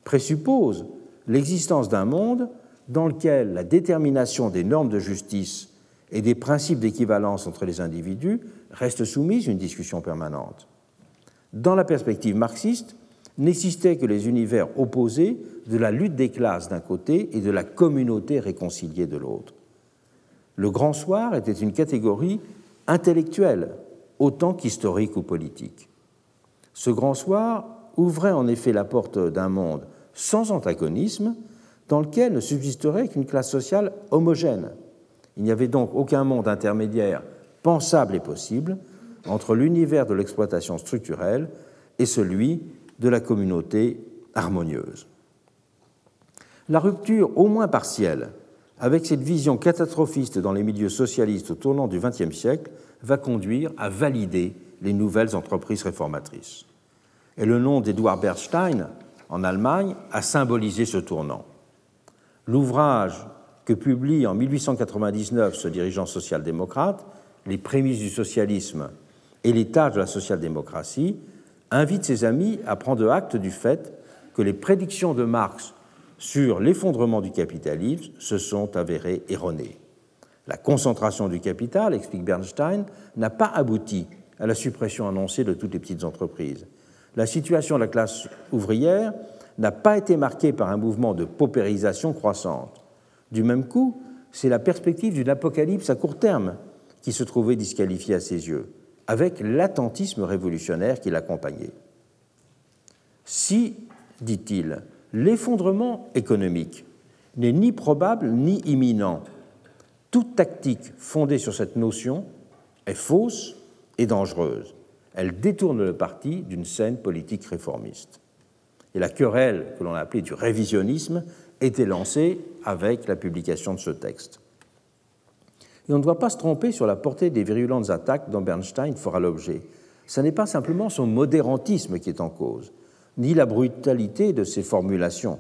présuppose l'existence d'un monde dans lequel la détermination des normes de justice et des principes d'équivalence entre les individus reste soumise à une discussion permanente. Dans la perspective marxiste, n'existaient que les univers opposés de la lutte des classes d'un côté et de la communauté réconciliée de l'autre. Le grand soir était une catégorie intellectuelle autant qu'historique ou politique. Ce grand soir ouvrait en effet la porte d'un monde sans antagonisme dans lequel ne subsisterait qu'une classe sociale homogène. Il n'y avait donc aucun monde intermédiaire pensable et possible entre l'univers de l'exploitation structurelle et celui de la communauté harmonieuse. La rupture, au moins partielle, avec cette vision catastrophiste dans les milieux socialistes au tournant du XXe siècle, va conduire à valider les nouvelles entreprises réformatrices. Et le nom d'Edouard Bernstein, en Allemagne, a symbolisé ce tournant. L'ouvrage que publie en 1899 ce dirigeant social-démocrate, Les prémices du socialisme et les tâches de la social-démocratie, invite ses amis à prendre acte du fait que les prédictions de Marx sur l'effondrement du capitalisme se sont avérées erronées. La concentration du capital, explique Bernstein, n'a pas abouti à la suppression annoncée de toutes les petites entreprises. La situation de la classe ouvrière n'a pas été marquée par un mouvement de paupérisation croissante. Du même coup, c'est la perspective d'une apocalypse à court terme qui se trouvait disqualifiée à ses yeux, avec l'attentisme révolutionnaire qui l'accompagnait. Si, dit-il, l'effondrement économique n'est ni probable ni imminent. Toute tactique fondée sur cette notion est fausse et dangereuse. Elle détourne le parti d'une scène politique réformiste. Et la querelle que l'on a appelée du révisionnisme était lancée avec la publication de ce texte. Et on ne doit pas se tromper sur la portée des virulentes attaques dont Bernstein fera l'objet. Ce n'est pas simplement son modérantisme qui est en cause ni la brutalité de ses formulations.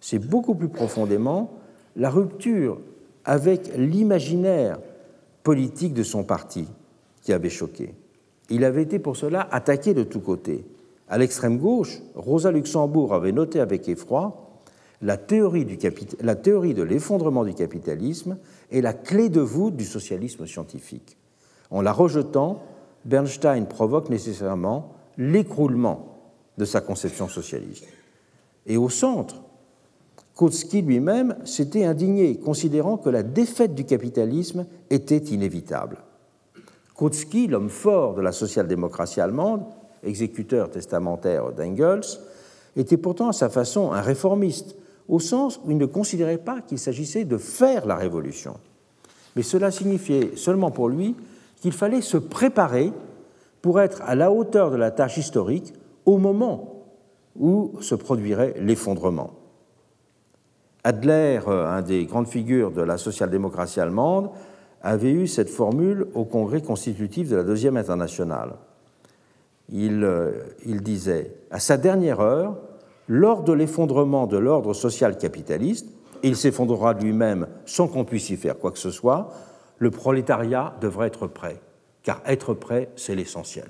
C'est beaucoup plus profondément la rupture avec l'imaginaire politique de son parti qui avait choqué. Il avait été pour cela attaqué de tous côtés. À l'extrême gauche, Rosa Luxembourg avait noté avec effroi la théorie, la théorie de l'effondrement du capitalisme est la clé de voûte du socialisme scientifique. En la rejetant, Bernstein provoque nécessairement l'écroulement de sa conception socialiste. Et au centre, Kautsky lui-même s'était indigné, considérant que la défaite du capitalisme était inévitable. Kautsky, l'homme fort de la social-démocratie allemande, exécuteur testamentaire d'Engels, était pourtant à sa façon un réformiste, au sens où il ne considérait pas qu'il s'agissait de faire la révolution. Mais cela signifiait seulement pour lui qu'il fallait se préparer pour être à la hauteur de la tâche historique au moment où se produirait l'effondrement. Adler, un des grandes figures de la social-démocratie allemande, avait eu cette formule au congrès constitutif de la Deuxième Internationale. Il, euh, il disait À sa dernière heure, lors de l'effondrement de l'ordre social capitaliste, il s'effondrera lui-même sans qu'on puisse y faire quoi que ce soit, le prolétariat devrait être prêt, car être prêt, c'est l'essentiel.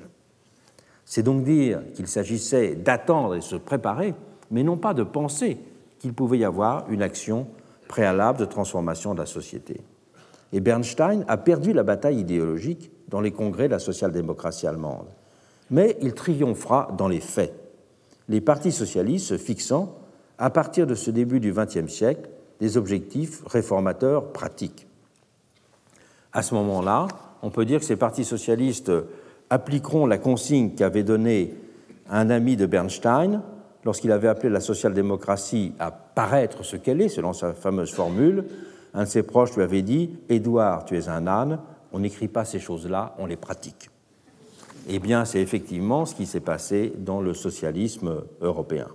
C'est donc dire qu'il s'agissait d'attendre et se préparer, mais non pas de penser qu'il pouvait y avoir une action préalable de transformation de la société. Et Bernstein a perdu la bataille idéologique dans les congrès de la social-démocratie allemande. Mais il triomphera dans les faits, les partis socialistes se fixant, à partir de ce début du XXe siècle, des objectifs réformateurs pratiques. À ce moment-là, on peut dire que ces partis socialistes appliqueront la consigne qu'avait donnée un ami de Bernstein lorsqu'il avait appelé la social-démocratie à paraître ce qu'elle est, selon sa fameuse formule. Un de ses proches lui avait dit Édouard, tu es un âne, on n'écrit pas ces choses-là, on les pratique. Eh bien, c'est effectivement ce qui s'est passé dans le socialisme européen.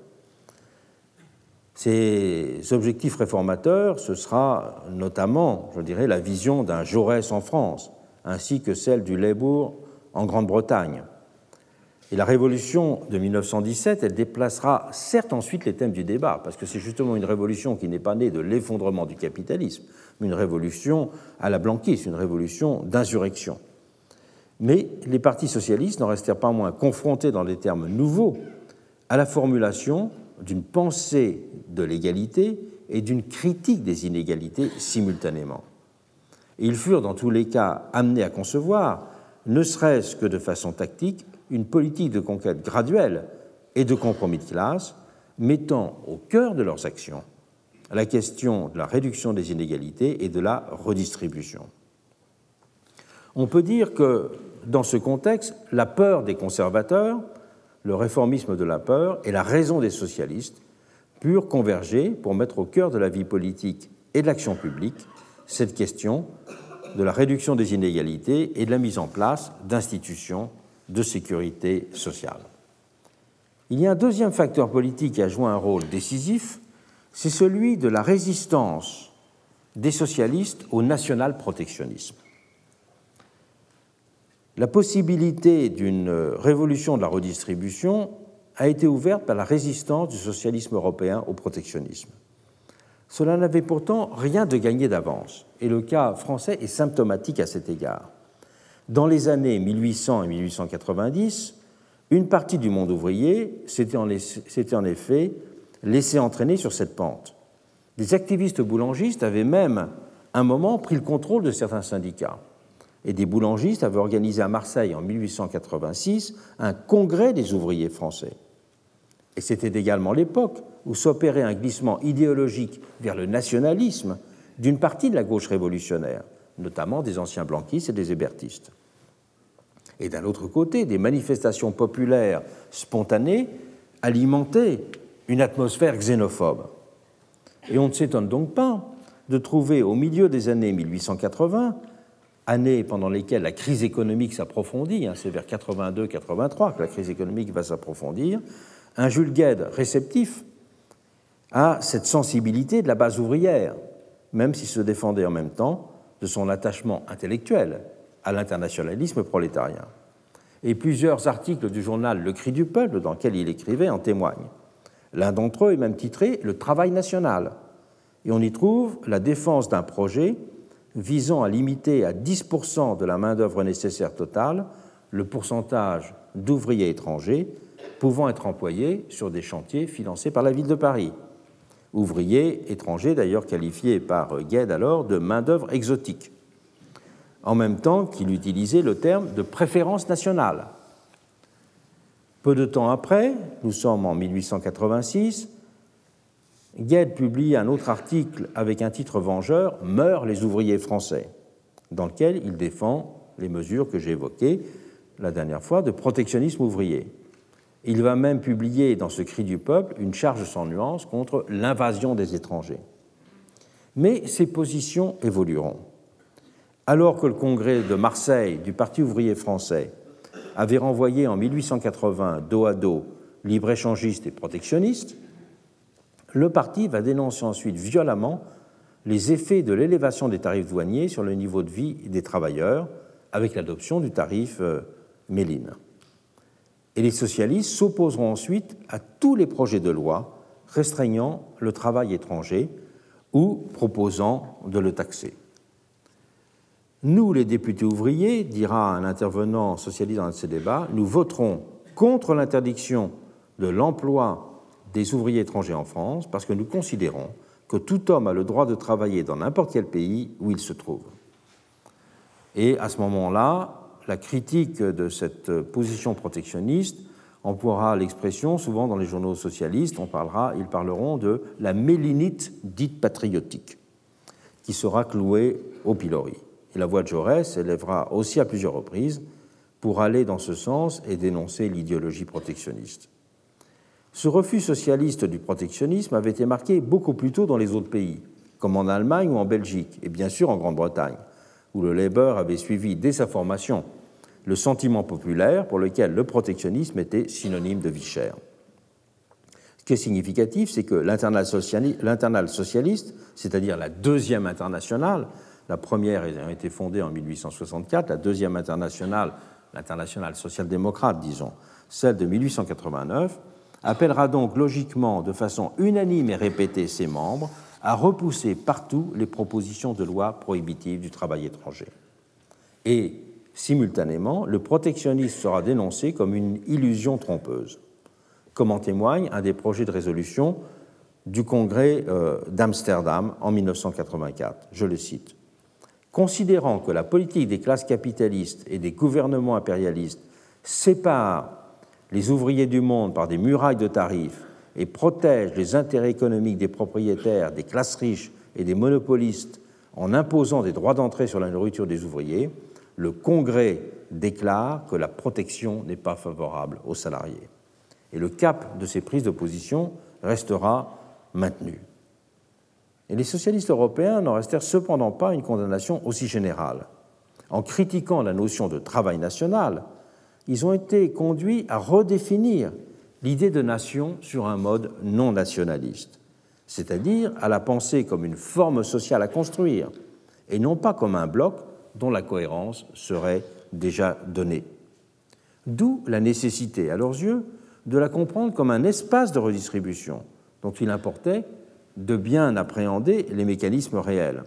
Ces objectifs réformateurs, ce sera notamment, je dirais, la vision d'un Jaurès en France, ainsi que celle du Labour en Grande-Bretagne. Et la révolution de 1917, elle déplacera certes ensuite les thèmes du débat, parce que c'est justement une révolution qui n'est pas née de l'effondrement du capitalisme, mais une révolution à la blanquiste, une révolution d'insurrection. Mais les partis socialistes n'en restèrent pas moins confrontés dans des termes nouveaux à la formulation d'une pensée de l'égalité et d'une critique des inégalités simultanément. Ils furent dans tous les cas amenés à concevoir ne serait-ce que de façon tactique, une politique de conquête graduelle et de compromis de classe, mettant au cœur de leurs actions la question de la réduction des inégalités et de la redistribution. On peut dire que, dans ce contexte, la peur des conservateurs, le réformisme de la peur et la raison des socialistes purent converger pour mettre au cœur de la vie politique et de l'action publique cette question de la réduction des inégalités et de la mise en place d'institutions de sécurité sociale. Il y a un deuxième facteur politique qui a joué un rôle décisif, c'est celui de la résistance des socialistes au national-protectionnisme. La possibilité d'une révolution de la redistribution a été ouverte par la résistance du socialisme européen au protectionnisme. Cela n'avait pourtant rien de gagné d'avance, et le cas français est symptomatique à cet égard. Dans les années 1800 et 1890, une partie du monde ouvrier s'était en effet laissé entraîner sur cette pente. Des activistes boulangistes avaient même, un moment, pris le contrôle de certains syndicats. Et des boulangistes avaient organisé à Marseille en 1886 un congrès des ouvriers français. Et c'était également l'époque où s'opérait un glissement idéologique vers le nationalisme d'une partie de la gauche révolutionnaire, notamment des anciens blanquistes et des hébertistes. Et d'un autre côté, des manifestations populaires spontanées alimentaient une atmosphère xénophobe. Et on ne s'étonne donc pas de trouver au milieu des années 1880, années pendant lesquelles la crise économique s'approfondit, hein, c'est vers 82-83 que la crise économique va s'approfondir, un Jules Gued réceptif à cette sensibilité de la base ouvrière, même s'il se défendait en même temps de son attachement intellectuel à l'internationalisme prolétarien. Et plusieurs articles du journal Le Cri du Peuple, dans lequel il écrivait, en témoignent. L'un d'entre eux est même titré Le travail national, et on y trouve la défense d'un projet visant à limiter à 10% de la main-d'œuvre nécessaire totale le pourcentage d'ouvriers étrangers pouvant être employés sur des chantiers financés par la ville de Paris. Ouvriers étrangers d'ailleurs qualifiés par Gued alors de main-d'œuvre exotique, en même temps qu'il utilisait le terme de préférence nationale. Peu de temps après, nous sommes en 1886, Gued publie un autre article avec un titre vengeur Meurent les ouvriers français, dans lequel il défend les mesures que j'ai évoquées la dernière fois de protectionnisme ouvrier. Il va même publier dans ce cri du peuple une charge sans nuance contre l'invasion des étrangers. Mais ces positions évolueront. Alors que le congrès de Marseille du Parti ouvrier français avait renvoyé en 1880 dos à dos libre-échangiste et protectionniste, le parti va dénoncer ensuite violemment les effets de l'élévation des tarifs douaniers sur le niveau de vie des travailleurs avec l'adoption du tarif euh, Méline. Et les socialistes s'opposeront ensuite à tous les projets de loi restreignant le travail étranger ou proposant de le taxer. Nous, les députés ouvriers, dira un intervenant socialiste dans ces débats, nous voterons contre l'interdiction de l'emploi des ouvriers étrangers en France parce que nous considérons que tout homme a le droit de travailler dans n'importe quel pays où il se trouve. Et à ce moment-là, la critique de cette position protectionniste emploiera l'expression, souvent dans les journaux socialistes, on parlera, ils parleront de la mélinite dite patriotique, qui sera clouée au pilori. Et la voix de Jaurès s'élèvera aussi à plusieurs reprises pour aller dans ce sens et dénoncer l'idéologie protectionniste. Ce refus socialiste du protectionnisme avait été marqué beaucoup plus tôt dans les autres pays, comme en Allemagne ou en Belgique, et bien sûr en Grande-Bretagne où le Labour avait suivi dès sa formation le sentiment populaire pour lequel le protectionnisme était synonyme de vie chère. Ce qui est significatif, c'est que l'internal socialiste, c'est-à-dire la deuxième internationale, la première ayant été fondée en 1864, la deuxième internationale, l'internationale social-démocrate, disons, celle de 1889, appellera donc logiquement, de façon unanime et répétée, ses membres à repousser partout les propositions de loi prohibitives du travail étranger. Et, simultanément, le protectionnisme sera dénoncé comme une illusion trompeuse, comme en témoigne un des projets de résolution du Congrès euh, d'Amsterdam en 1984. Je le cite. Considérant que la politique des classes capitalistes et des gouvernements impérialistes sépare les ouvriers du monde par des murailles de tarifs et protège les intérêts économiques des propriétaires, des classes riches et des monopolistes en imposant des droits d'entrée sur la nourriture des ouvriers, le Congrès déclare que la protection n'est pas favorable aux salariés. Et le cap de ces prises de position restera maintenu. Et les socialistes européens n'en restèrent cependant pas une condamnation aussi générale. En critiquant la notion de travail national, ils ont été conduits à redéfinir l'idée de nation sur un mode non nationaliste, c'est-à-dire à la penser comme une forme sociale à construire et non pas comme un bloc dont la cohérence serait déjà donnée. D'où la nécessité, à leurs yeux, de la comprendre comme un espace de redistribution dont il importait de bien appréhender les mécanismes réels.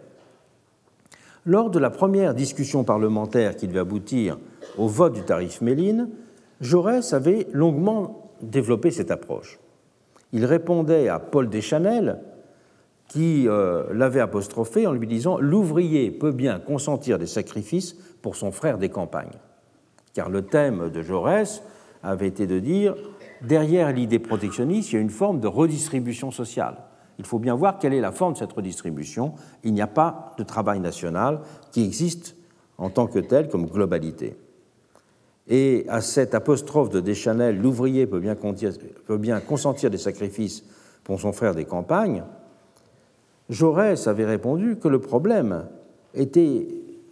Lors de la première discussion parlementaire qui devait aboutir au vote du tarif Méline, Jaurès avait longuement développé cette approche. Il répondait à Paul Deschanel, qui euh, l'avait apostrophé en lui disant L'ouvrier peut bien consentir des sacrifices pour son frère des campagnes. Car le thème de Jaurès avait été de dire Derrière l'idée protectionniste, il y a une forme de redistribution sociale. Il faut bien voir quelle est la forme de cette redistribution. Il n'y a pas de travail national qui existe en tant que tel comme globalité. Et à cette apostrophe de Deschanel, l'ouvrier peut bien, consentir des sacrifices pour son frère des campagnes, Jaurès avait répondu que le problème était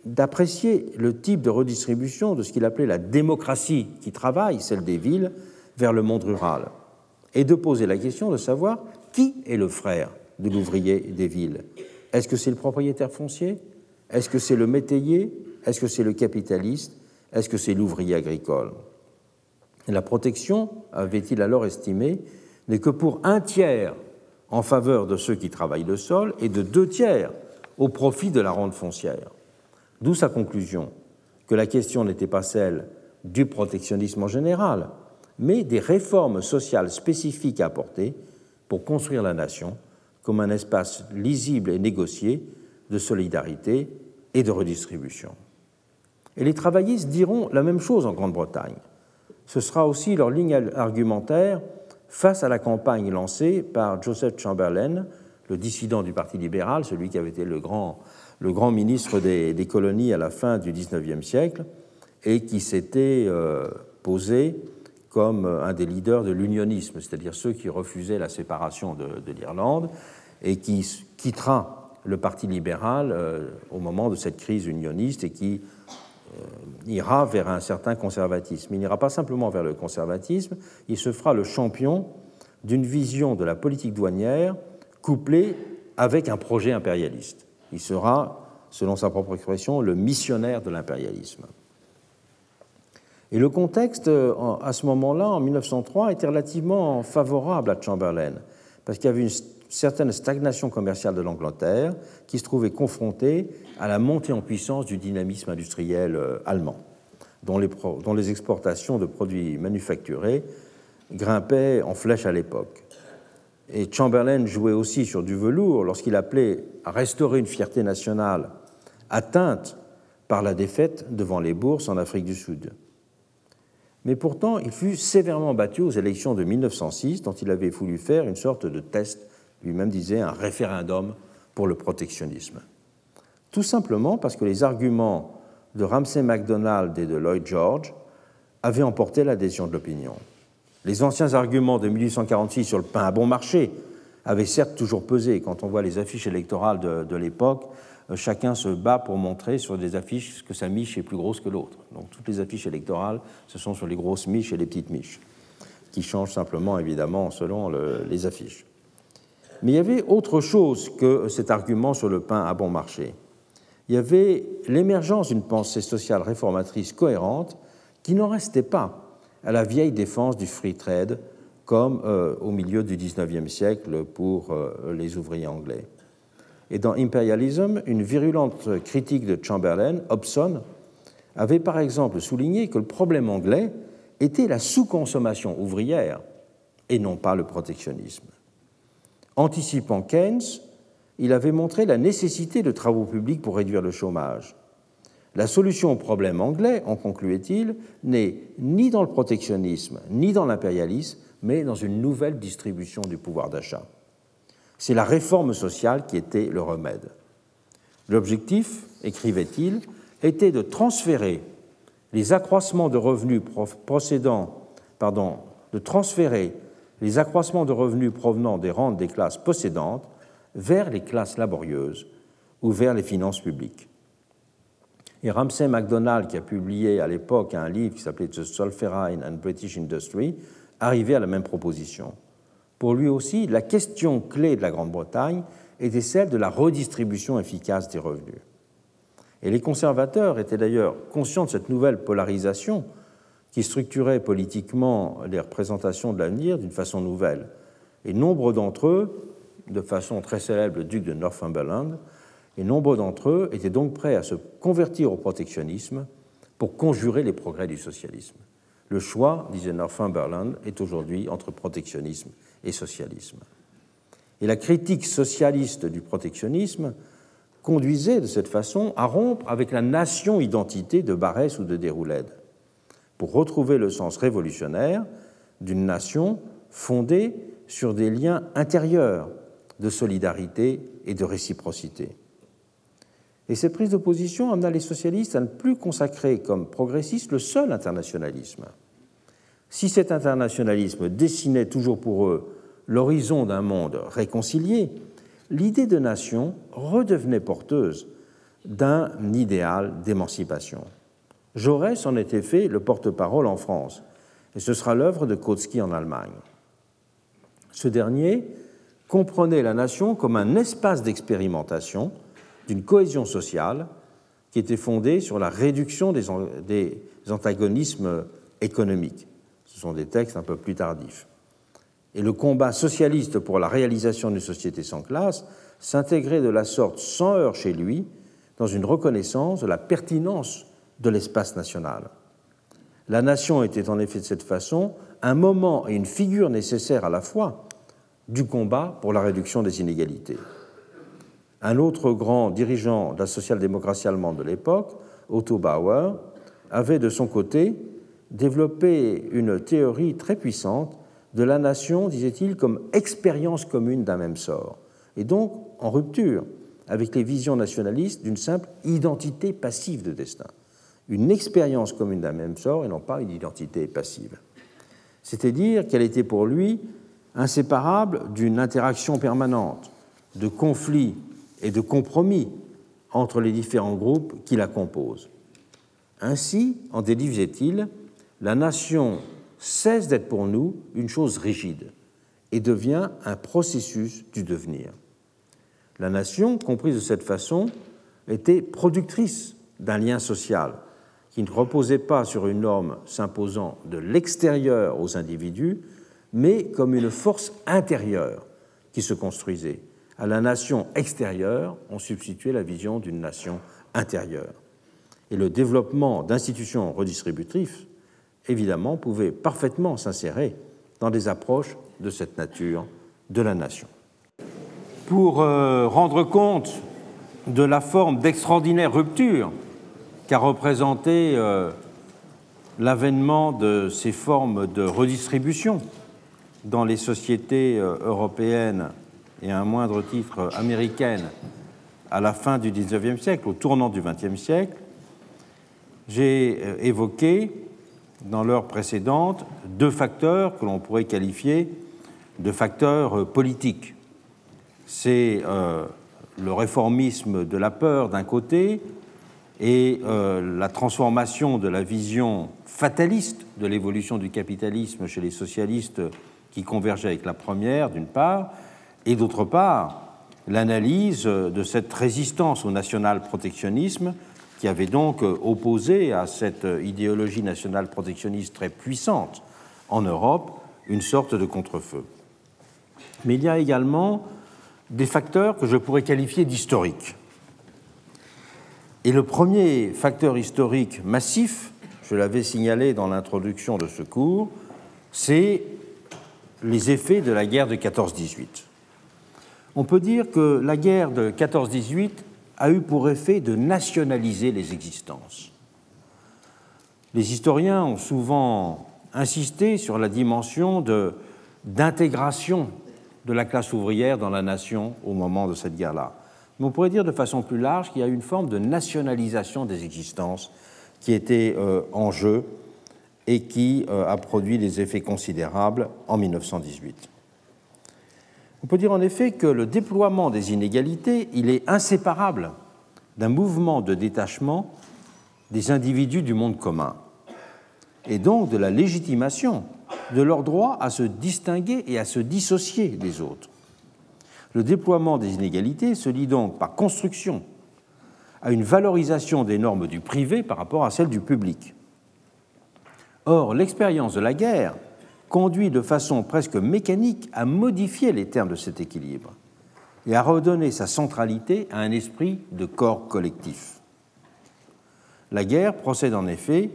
d'apprécier le type de redistribution de ce qu'il appelait la démocratie qui travaille, celle des villes, vers le monde rural, et de poser la question de savoir qui est le frère de l'ouvrier des villes. Est-ce que c'est le propriétaire foncier? Est-ce que c'est le métayer? Est-ce que c'est le capitaliste? Est-ce que c'est l'ouvrier agricole? La protection, avait-il alors estimé, n'est que pour un tiers en faveur de ceux qui travaillent le sol et de deux tiers au profit de la rente foncière. D'où sa conclusion que la question n'était pas celle du protectionnisme en général, mais des réformes sociales spécifiques à apporter pour construire la nation comme un espace lisible et négocié de solidarité et de redistribution. Et les travaillistes diront la même chose en Grande-Bretagne. Ce sera aussi leur ligne argumentaire face à la campagne lancée par Joseph Chamberlain, le dissident du Parti libéral, celui qui avait été le grand, ministre des, colonies à la fin du XIXe siècle, et qui s'était euh, posé comme un des leaders de l'unionisme, c'est-à-dire ceux qui refusaient la séparation de, de l'Irlande, et qui quittera le Parti libéral euh, au moment de cette crise unioniste et qui euh, ira vers un certain conservatisme. Il n'ira pas simplement vers le conservatisme, il se fera le champion d'une vision de la politique douanière couplée avec un projet impérialiste. Il sera, selon sa propre expression, le missionnaire de l'impérialisme. Et le contexte, euh, à ce moment-là, en 1903, était relativement favorable à Chamberlain, parce qu'il y avait une certaine stagnation commerciale de l'Angleterre qui se trouvait confrontée à la montée en puissance du dynamisme industriel euh, allemand, dont les, dont les exportations de produits manufacturés grimpaient en flèche à l'époque. Et Chamberlain jouait aussi sur du velours lorsqu'il appelait à restaurer une fierté nationale atteinte par la défaite devant les bourses en Afrique du Sud. Mais pourtant, il fut sévèrement battu aux élections de 1906, dont il avait voulu faire une sorte de test lui-même disait un référendum pour le protectionnisme. Tout simplement parce que les arguments de Ramsay MacDonald et de Lloyd George avaient emporté l'adhésion de l'opinion. Les anciens arguments de 1846 sur le pain à bon marché avaient certes toujours pesé. Quand on voit les affiches électorales de, l'époque, euh, chacun se bat pour montrer sur des affiches que sa miche est plus grosse que l'autre. Donc toutes les affiches électorales, ce sont sur les grosses miches et les petites miches, qui changent simplement évidemment selon le, les affiches. Mais il y avait autre chose que cet argument sur le pain à bon marché. Il y avait l'émergence d'une pensée sociale réformatrice cohérente qui n'en restait pas à la vieille défense du free trade comme euh, au milieu du XIXe siècle pour euh, les ouvriers anglais. Et dans Imperialism, une virulente critique de Chamberlain, Hobson, avait par exemple souligné que le problème anglais était la sous-consommation ouvrière et non pas le protectionnisme. Anticipant Keynes, il avait montré la nécessité de travaux publics pour réduire le chômage. La solution au problème anglais, en concluait-il, n'est ni dans le protectionnisme ni dans l'impérialisme, mais dans une nouvelle distribution du pouvoir d'achat. C'est la réforme sociale qui était le remède. L'objectif, écrivait-il, était de transférer les accroissements de revenus procédant, pardon, de transférer les accroissements de revenus provenant des rentes des classes possédantes vers les classes laborieuses ou vers les finances publiques. Et Ramsay MacDonald, qui a publié à l'époque un livre qui s'appelait The Solferine and British Industry, arrivait à la même proposition. Pour lui aussi, la question clé de la Grande-Bretagne était celle de la redistribution efficace des revenus. Et les conservateurs étaient d'ailleurs conscients de cette nouvelle polarisation qui structurait politiquement les représentations de l'avenir d'une façon nouvelle. Et nombre d'entre eux, de façon très célèbre le duc de Northumberland, et nombre d'entre eux étaient donc prêts à se convertir au protectionnisme pour conjurer les progrès du socialisme. Le choix, disait Northumberland, est aujourd'hui entre protectionnisme et socialisme. Et la critique socialiste du protectionnisme conduisait de cette façon à rompre avec la nation-identité de Barès ou de Déroulède, pour retrouver le sens révolutionnaire d'une nation fondée sur des liens intérieurs de solidarité et de réciprocité. Et cette prise de position amena les socialistes à ne plus consacrer comme progressistes le seul internationalisme. Si cet internationalisme dessinait toujours pour eux l'horizon d'un monde réconcilié, l'idée de nation redevenait porteuse d'un idéal d'émancipation. Jaurès en était fait le porte-parole en France, et ce sera l'œuvre de Kautsky en Allemagne. Ce dernier comprenait la nation comme un espace d'expérimentation d'une cohésion sociale qui était fondée sur la réduction des, antagonismes économiques. Ce sont des textes un peu plus tardifs. Et le combat socialiste pour la réalisation d'une société sans classe s'intégrait de la sorte sans heurts chez lui dans une reconnaissance de la pertinence de l'espace national. La nation était en effet de cette façon un moment et une figure nécessaire à la fois du combat pour la réduction des inégalités. Un autre grand dirigeant de la social-démocratie allemande de l'époque, Otto Bauer, avait de son côté développé une théorie très puissante de la nation, disait-il, comme expérience commune d'un même sort, et donc en rupture avec les visions nationalistes d'une simple identité passive de destin. Une expérience commune d'un même sort et non pas une identité passive. C'est-à-dire qu'elle était pour lui inséparable d'une interaction permanente, de conflits et de compromis entre les différents groupes qui la composent. Ainsi, en délivrait-il, la nation cesse d'être pour nous une chose rigide et devient un processus du devenir. La nation, comprise de cette façon, était productrice d'un lien social qui ne reposait pas sur une norme s'imposant de l'extérieur aux individus, mais comme une force intérieure qui se construisait à la nation extérieure, on substituait la vision d'une nation intérieure. Et le développement d'institutions redistributrices, évidemment, pouvait parfaitement s'insérer dans des approches de cette nature de la nation. Pour euh, rendre compte de la forme d'extraordinaire rupture qu'a représenté euh, l'avènement de ces formes de redistribution dans les sociétés euh, européennes et à un moindre titre américaine à la fin du XIXe siècle, au tournant du XXe siècle, j'ai euh, évoqué dans l'heure précédente deux facteurs que l'on pourrait qualifier de facteurs politiques. C'est le réformisme de la peur d'un côté et la transformation de la vision fataliste de l'évolution du capitalisme chez les socialistes qui convergeait avec la première, d'une part, et d'autre part l'analyse de cette résistance au national-protectionnisme qui avait donc opposé à cette idéologie nationale-protectionniste très puissante en Europe une sorte de contre-feu. Mais il y a également des facteurs que je pourrais qualifier d'historiques. Et le premier facteur historique massif, je l'avais signalé dans l'introduction de ce cours, c'est les effets de la guerre de 14-18 on peut dire que la guerre de 14-18 a eu pour effet de nationaliser les existences. Les historiens ont souvent insisté sur la dimension d'intégration de, la classe ouvrière dans la nation au moment de cette guerre-là. Mais on pourrait dire de façon plus large qu'il y a une forme de nationalisation des existences qui était euh, en jeu et qui euh, a produit des effets considérables en 1918. On peut dire en effet que le déploiement des inégalités, il est inséparable d'un mouvement de détachement des individus du monde commun, et donc de la légitimation de leur droit à se distinguer et à se dissocier des autres. Le déploiement des inégalités se lie donc par construction à une valorisation des normes du privé par rapport à celles du public. Or, l'expérience de la guerre conduit de façon presque mécanique à modifier les termes de cet équilibre et à redonner sa centralité à un esprit de corps collectif. La guerre procède en effet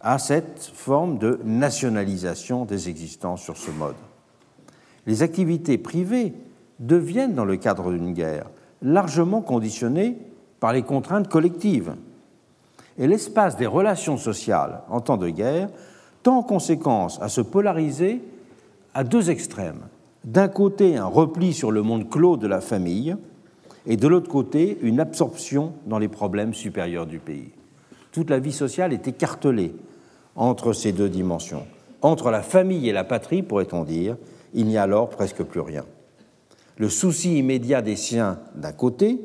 à cette forme de nationalisation des existences sur ce mode. Les activités privées deviennent, dans le cadre d'une guerre, largement conditionnées par les contraintes collectives. Et l'espace des relations sociales en temps de guerre tend en conséquence à se polariser à deux extrêmes. D'un côté, un repli sur le monde clos de la famille, et de l'autre côté, une absorption dans les problèmes supérieurs du pays. Toute la vie sociale est écartelée entre ces deux dimensions. Entre la famille et la patrie, pourrait-on dire, il n'y a alors presque plus rien. Le souci immédiat des siens d'un côté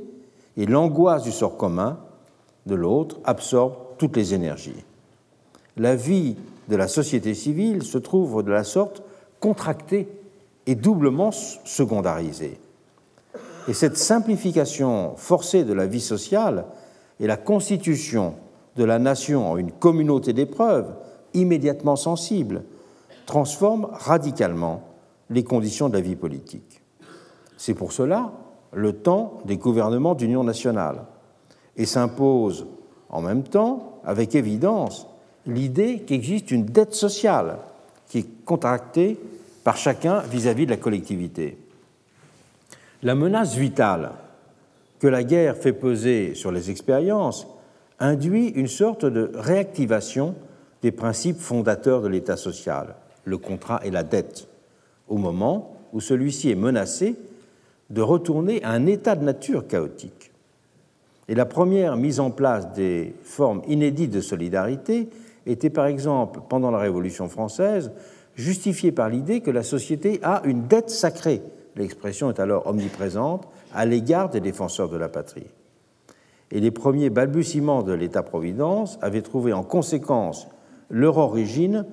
et l'angoisse du sort commun de l'autre absorbent toutes les énergies. La vie de la société civile se trouve de la sorte contractée et doublement secondarisée. Et cette simplification forcée de la vie sociale et la constitution de la nation en une communauté d'épreuves immédiatement sensible transforment radicalement les conditions de la vie politique. C'est pour cela le temps des gouvernements d'union nationale et s'impose en même temps, avec évidence, l'idée qu'existe une dette sociale qui est contractée par chacun vis-à-vis de la collectivité. La menace vitale que la guerre fait peser sur les expériences induit une sorte de réactivation des principes fondateurs de l'État social, le contrat et la dette, au moment où celui-ci est menacé de retourner à un état de nature chaotique. Et la première mise en place des formes inédites de solidarité était par exemple, pendant la Révolution française, justifiée par l'idée que la société a une dette sacrée, l'expression est alors omniprésente, à l'égard des défenseurs de la patrie. Et les premiers balbutiements de l'État-providence avaient trouvé en conséquence leur origine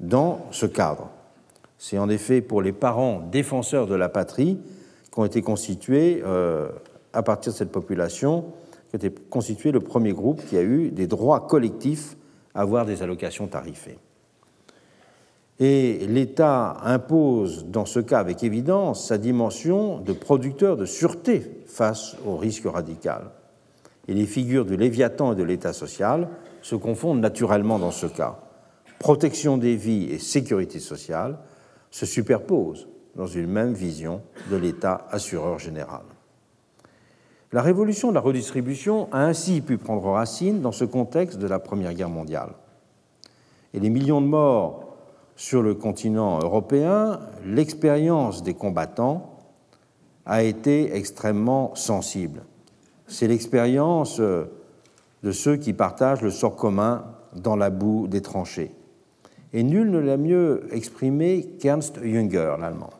dans ce cadre. C'est en effet pour les parents défenseurs de la patrie qu'ont été constitués, euh, à partir de cette population, qu'était constitué le premier groupe qui a eu des droits collectifs avoir des allocations tarifées. Et l'État impose dans ce cas avec évidence sa dimension de producteur de sûreté face au risque radical. Et les figures du Léviathan et de l'État social se confondent naturellement dans ce cas. Protection des vies et sécurité sociale se superposent dans une même vision de l'État assureur général. La révolution de la redistribution a ainsi pu prendre racine dans ce contexte de la Première Guerre mondiale. Et les millions de morts sur le continent européen, l'expérience des combattants a été extrêmement sensible. C'est l'expérience de ceux qui partagent le sort commun dans la boue des tranchées. Et nul ne l'a mieux exprimé qu'Ernst Jünger, l'allemand.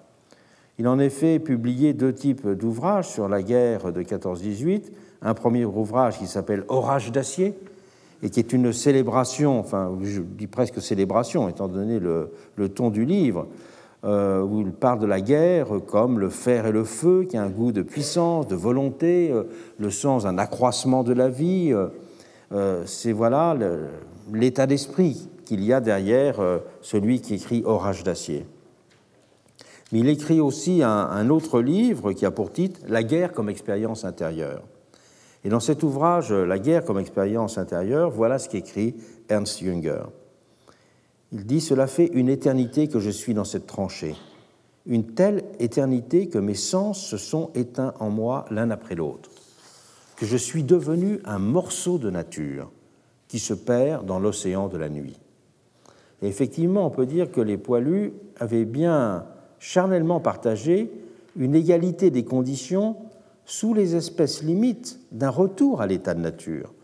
Il en effet publié deux types d'ouvrages sur la guerre de 14-18. Un premier ouvrage qui s'appelle Orage d'acier, et qui est une célébration, enfin, je dis presque célébration, étant donné le, ton du livre, euh, où il parle de la guerre comme le fer et le feu, qui a un goût de puissance, de volonté, euh, le sens d'un accroissement de la vie. Euh, c'est voilà l'état d'esprit qu'il y a derrière celui qui écrit Orage d'acier. Mais il écrit aussi un, autre livre qui a pour titre La guerre comme expérience intérieure. Et dans cet ouvrage, La guerre comme expérience intérieure, voilà ce qu'écrit Ernst Jünger. Il dit Cela fait une éternité que je suis dans cette tranchée, une telle éternité que mes sens se sont éteints en moi l'un après l'autre. que je suis devenu un morceau de nature qui se perd dans l'océan de la nuit. Et effectivement, on peut dire que les poilus avaient bien charnellement partagé une égalité des conditions sous les espèces limites d'un retour à l'état de nature,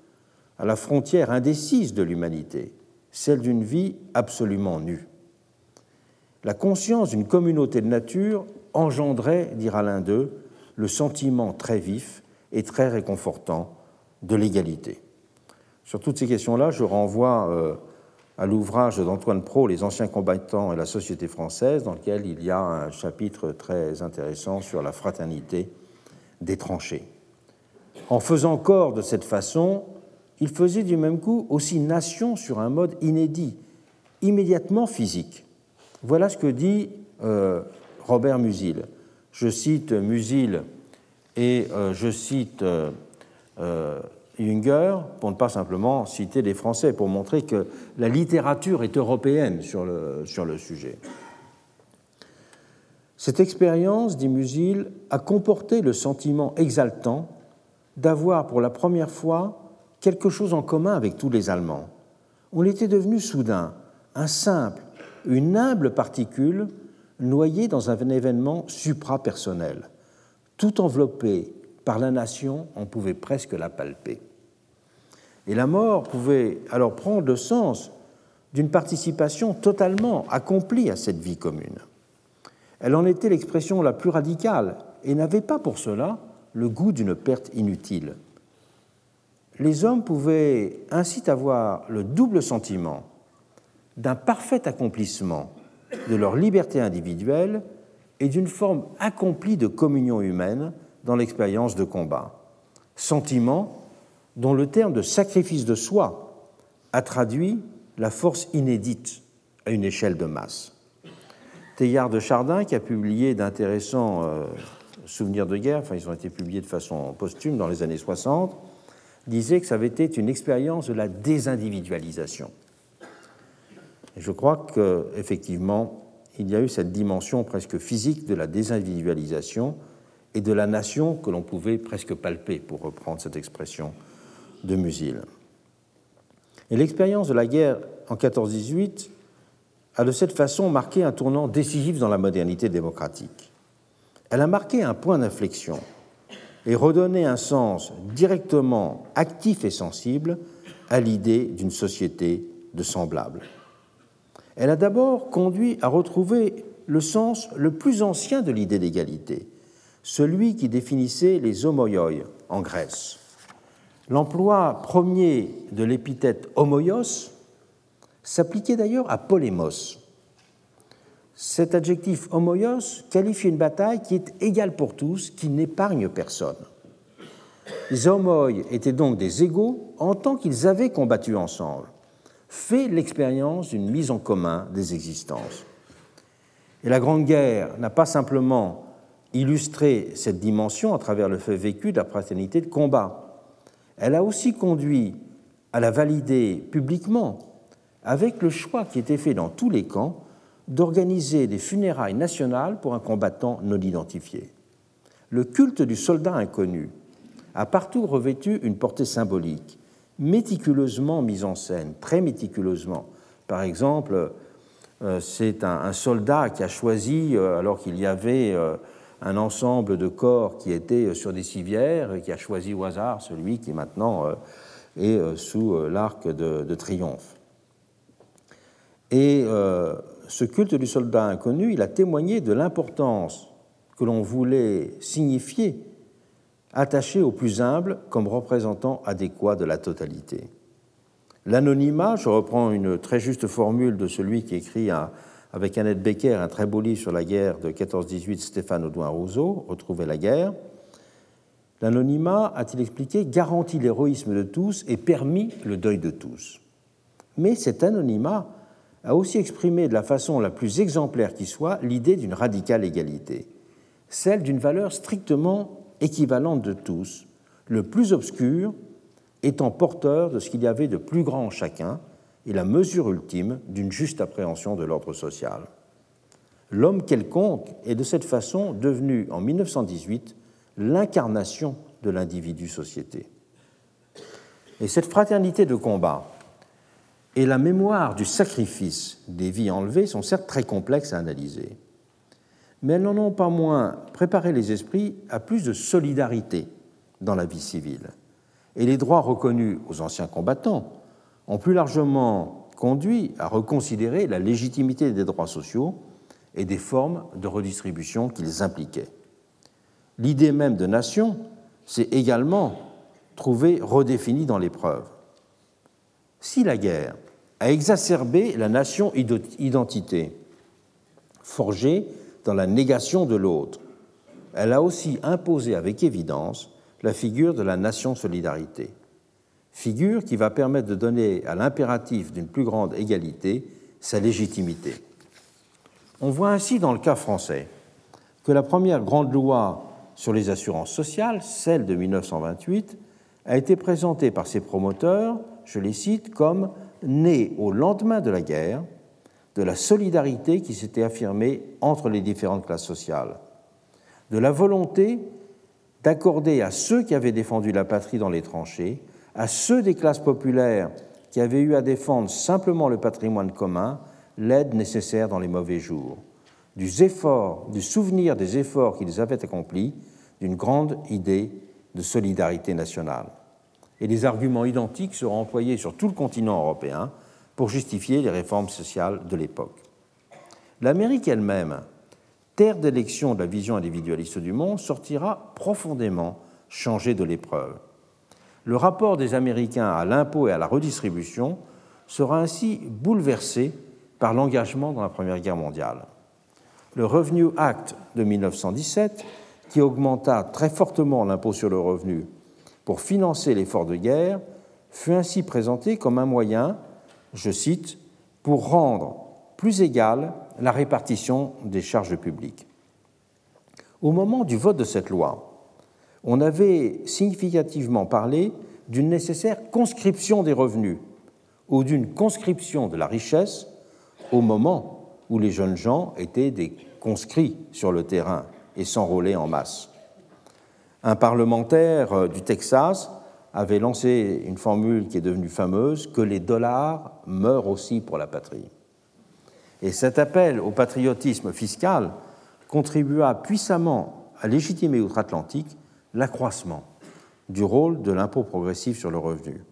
à la frontière indécise de l'humanité, celle d'une vie absolument nue. La conscience d'une communauté de nature engendrait, dira l'un d'eux, le sentiment très vif et très réconfortant de l'égalité. Sur toutes ces questions-là, je renvoie euh, à l'ouvrage d'Antoine Pro, Les anciens combattants et la société française, dans lequel il y a un chapitre très intéressant sur la fraternité des tranchées. En faisant corps de cette façon, il faisait du même coup aussi nation sur un mode inédit, immédiatement physique. Voilà ce que dit euh, Robert Musil. Je cite Musil et euh, je cite euh, Junger, pour ne pas simplement citer les Français, pour montrer que la littérature est européenne sur le, sur le sujet. Cette expérience, dit Musil, a comporté le sentiment exaltant d'avoir pour la première fois quelque chose en commun avec tous les Allemands. On était devenu soudain un simple, une humble particule noyée dans un événement suprapersonnel. Tout enveloppé par la nation, on pouvait presque la palper. Et la mort pouvait alors prendre le sens d'une participation totalement accomplie à cette vie commune. Elle en était l'expression la plus radicale et n'avait pas pour cela le goût d'une perte inutile. Les hommes pouvaient ainsi avoir le double sentiment d'un parfait accomplissement de leur liberté individuelle et d'une forme accomplie de communion humaine dans l'expérience de combat. Sentiment dont le terme de sacrifice de soi a traduit la force inédite à une échelle de masse. Théillard de Chardin, qui a publié d'intéressants euh, souvenirs de guerre, enfin ils ont été publiés de façon posthume dans les années 60, disait que ça avait été une expérience de la désindividualisation. Et je crois qu'effectivement, il y a eu cette dimension presque physique de la désindividualisation et de la nation que l'on pouvait presque palper, pour reprendre cette expression de Musil. Et l'expérience de la guerre en 14-18 a de cette façon marqué un tournant décisif dans la modernité démocratique. Elle a marqué un point d'inflexion et redonné un sens directement actif et sensible à l'idée d'une société de semblables. Elle a d'abord conduit à retrouver le sens le plus ancien de l'idée d'égalité, celui qui définissait les homoioi en Grèce. L'emploi premier de l'épithète homoios s'appliquait d'ailleurs à polémos. Cet adjectif homoios qualifie une bataille qui est égale pour tous, qui n'épargne personne. Les homoi étaient donc des égaux en tant qu'ils avaient combattu ensemble, fait l'expérience d'une mise en commun des existences. Et la Grande Guerre n'a pas simplement illustré cette dimension à travers le fait vécu de la fraternité de combat, elle a aussi conduit à la valider publiquement avec le choix qui était fait dans tous les camps d'organiser des funérailles nationales pour un combattant non identifié. Le culte du soldat inconnu a partout revêtu une portée symbolique, méticuleusement mise en scène, très méticuleusement. Par exemple, euh, c'est un, soldat qui a choisi, euh, alors qu'il y avait euh, un ensemble de corps qui étaient sur des civières et qui a choisi au hasard celui qui maintenant euh, est euh, sous euh, l'arc de, triomphe. Et ce culte du soldat inconnu, il a témoigné de l'importance que l'on voulait signifier, attaché au plus humble comme représentant adéquat de la totalité. L'anonymat, je reprends une très juste formule de celui qui écrit un, avec Annette Becker, un très beau livre sur la guerre de 14-18, Stéphane Audouin Rousseau, Retrouver la guerre. L'anonymat, a-t-il expliqué, garantit l'héroïsme de tous et permis le deuil de tous. Mais cet anonymat a aussi exprimé de la façon la plus exemplaire qui soit l'idée d'une radicale égalité, celle d'une valeur strictement équivalente de tous, le plus obscur étant porteur de ce qu'il y avait de plus grand en chacun, et la mesure ultime d'une juste appréhension de l'ordre social. L'homme quelconque est de cette façon devenu en 1918 l'incarnation de l'individu-société. Et cette fraternité de combat et la mémoire du sacrifice des vies enlevées sont certes très complexes à analyser, mais elles n'en ont pas moins préparé les esprits à plus de solidarité dans la vie civile. Et les droits reconnus aux anciens combattants ont plus largement conduit à reconsidérer la légitimité des droits sociaux et des formes de redistribution qu'ils impliquaient. L'idée même de nation s'est également trouvée redéfinie dans l'épreuve. Si la guerre a exacerbé la nation-identité, forgée dans la négation de l'autre, elle a aussi imposé avec évidence la figure de la nation-solidarité, figure qui va permettre de donner à l'impératif d'une plus grande égalité sa légitimité. On voit ainsi dans le cas français que la première grande loi sur les assurances sociales, celle de 1928, a été présentée par ses promoteurs, je les cite, comme née au lendemain de la guerre de la solidarité qui s'était affirmée entre les différentes classes sociales, de la volonté d'accorder à ceux qui avaient défendu la patrie dans les tranchées, à ceux des classes populaires qui avaient eu à défendre simplement le patrimoine commun, l'aide nécessaire dans les mauvais jours, du, souvenir des efforts qu'ils avaient accomplis, d'une grande idée de solidarité nationale. Et des arguments identiques seront employés sur tout le continent européen pour justifier les réformes sociales de l'époque. L'Amérique elle-même, terre d'élection de la vision individualiste du monde, sortira profondément changée de l'épreuve. Le rapport des Américains à l'impôt et à la redistribution sera ainsi bouleversé par l'engagement dans la Première Guerre mondiale. Le Revenue Act de 1917, qui augmenta très fortement l'impôt sur le revenu pour financer l'effort de guerre, fut ainsi présenté comme un moyen je cite, pour rendre plus égale la répartition des charges publiques. Au moment du vote de cette loi, on avait significativement parlé d'une nécessaire conscription des revenus ou d'une conscription de la richesse au moment où les jeunes gens étaient des conscrits sur le terrain et s'enrôlaient en masse. Un parlementaire euh, du Texas avait lancé une formule qui est devenue fameuse, que les dollars meurent aussi pour la patrie. Et cet appel au patriotisme fiscal contribua puissamment à légitimer outre-Atlantique l'accroissement du rôle de l'impôt progressif sur le revenu.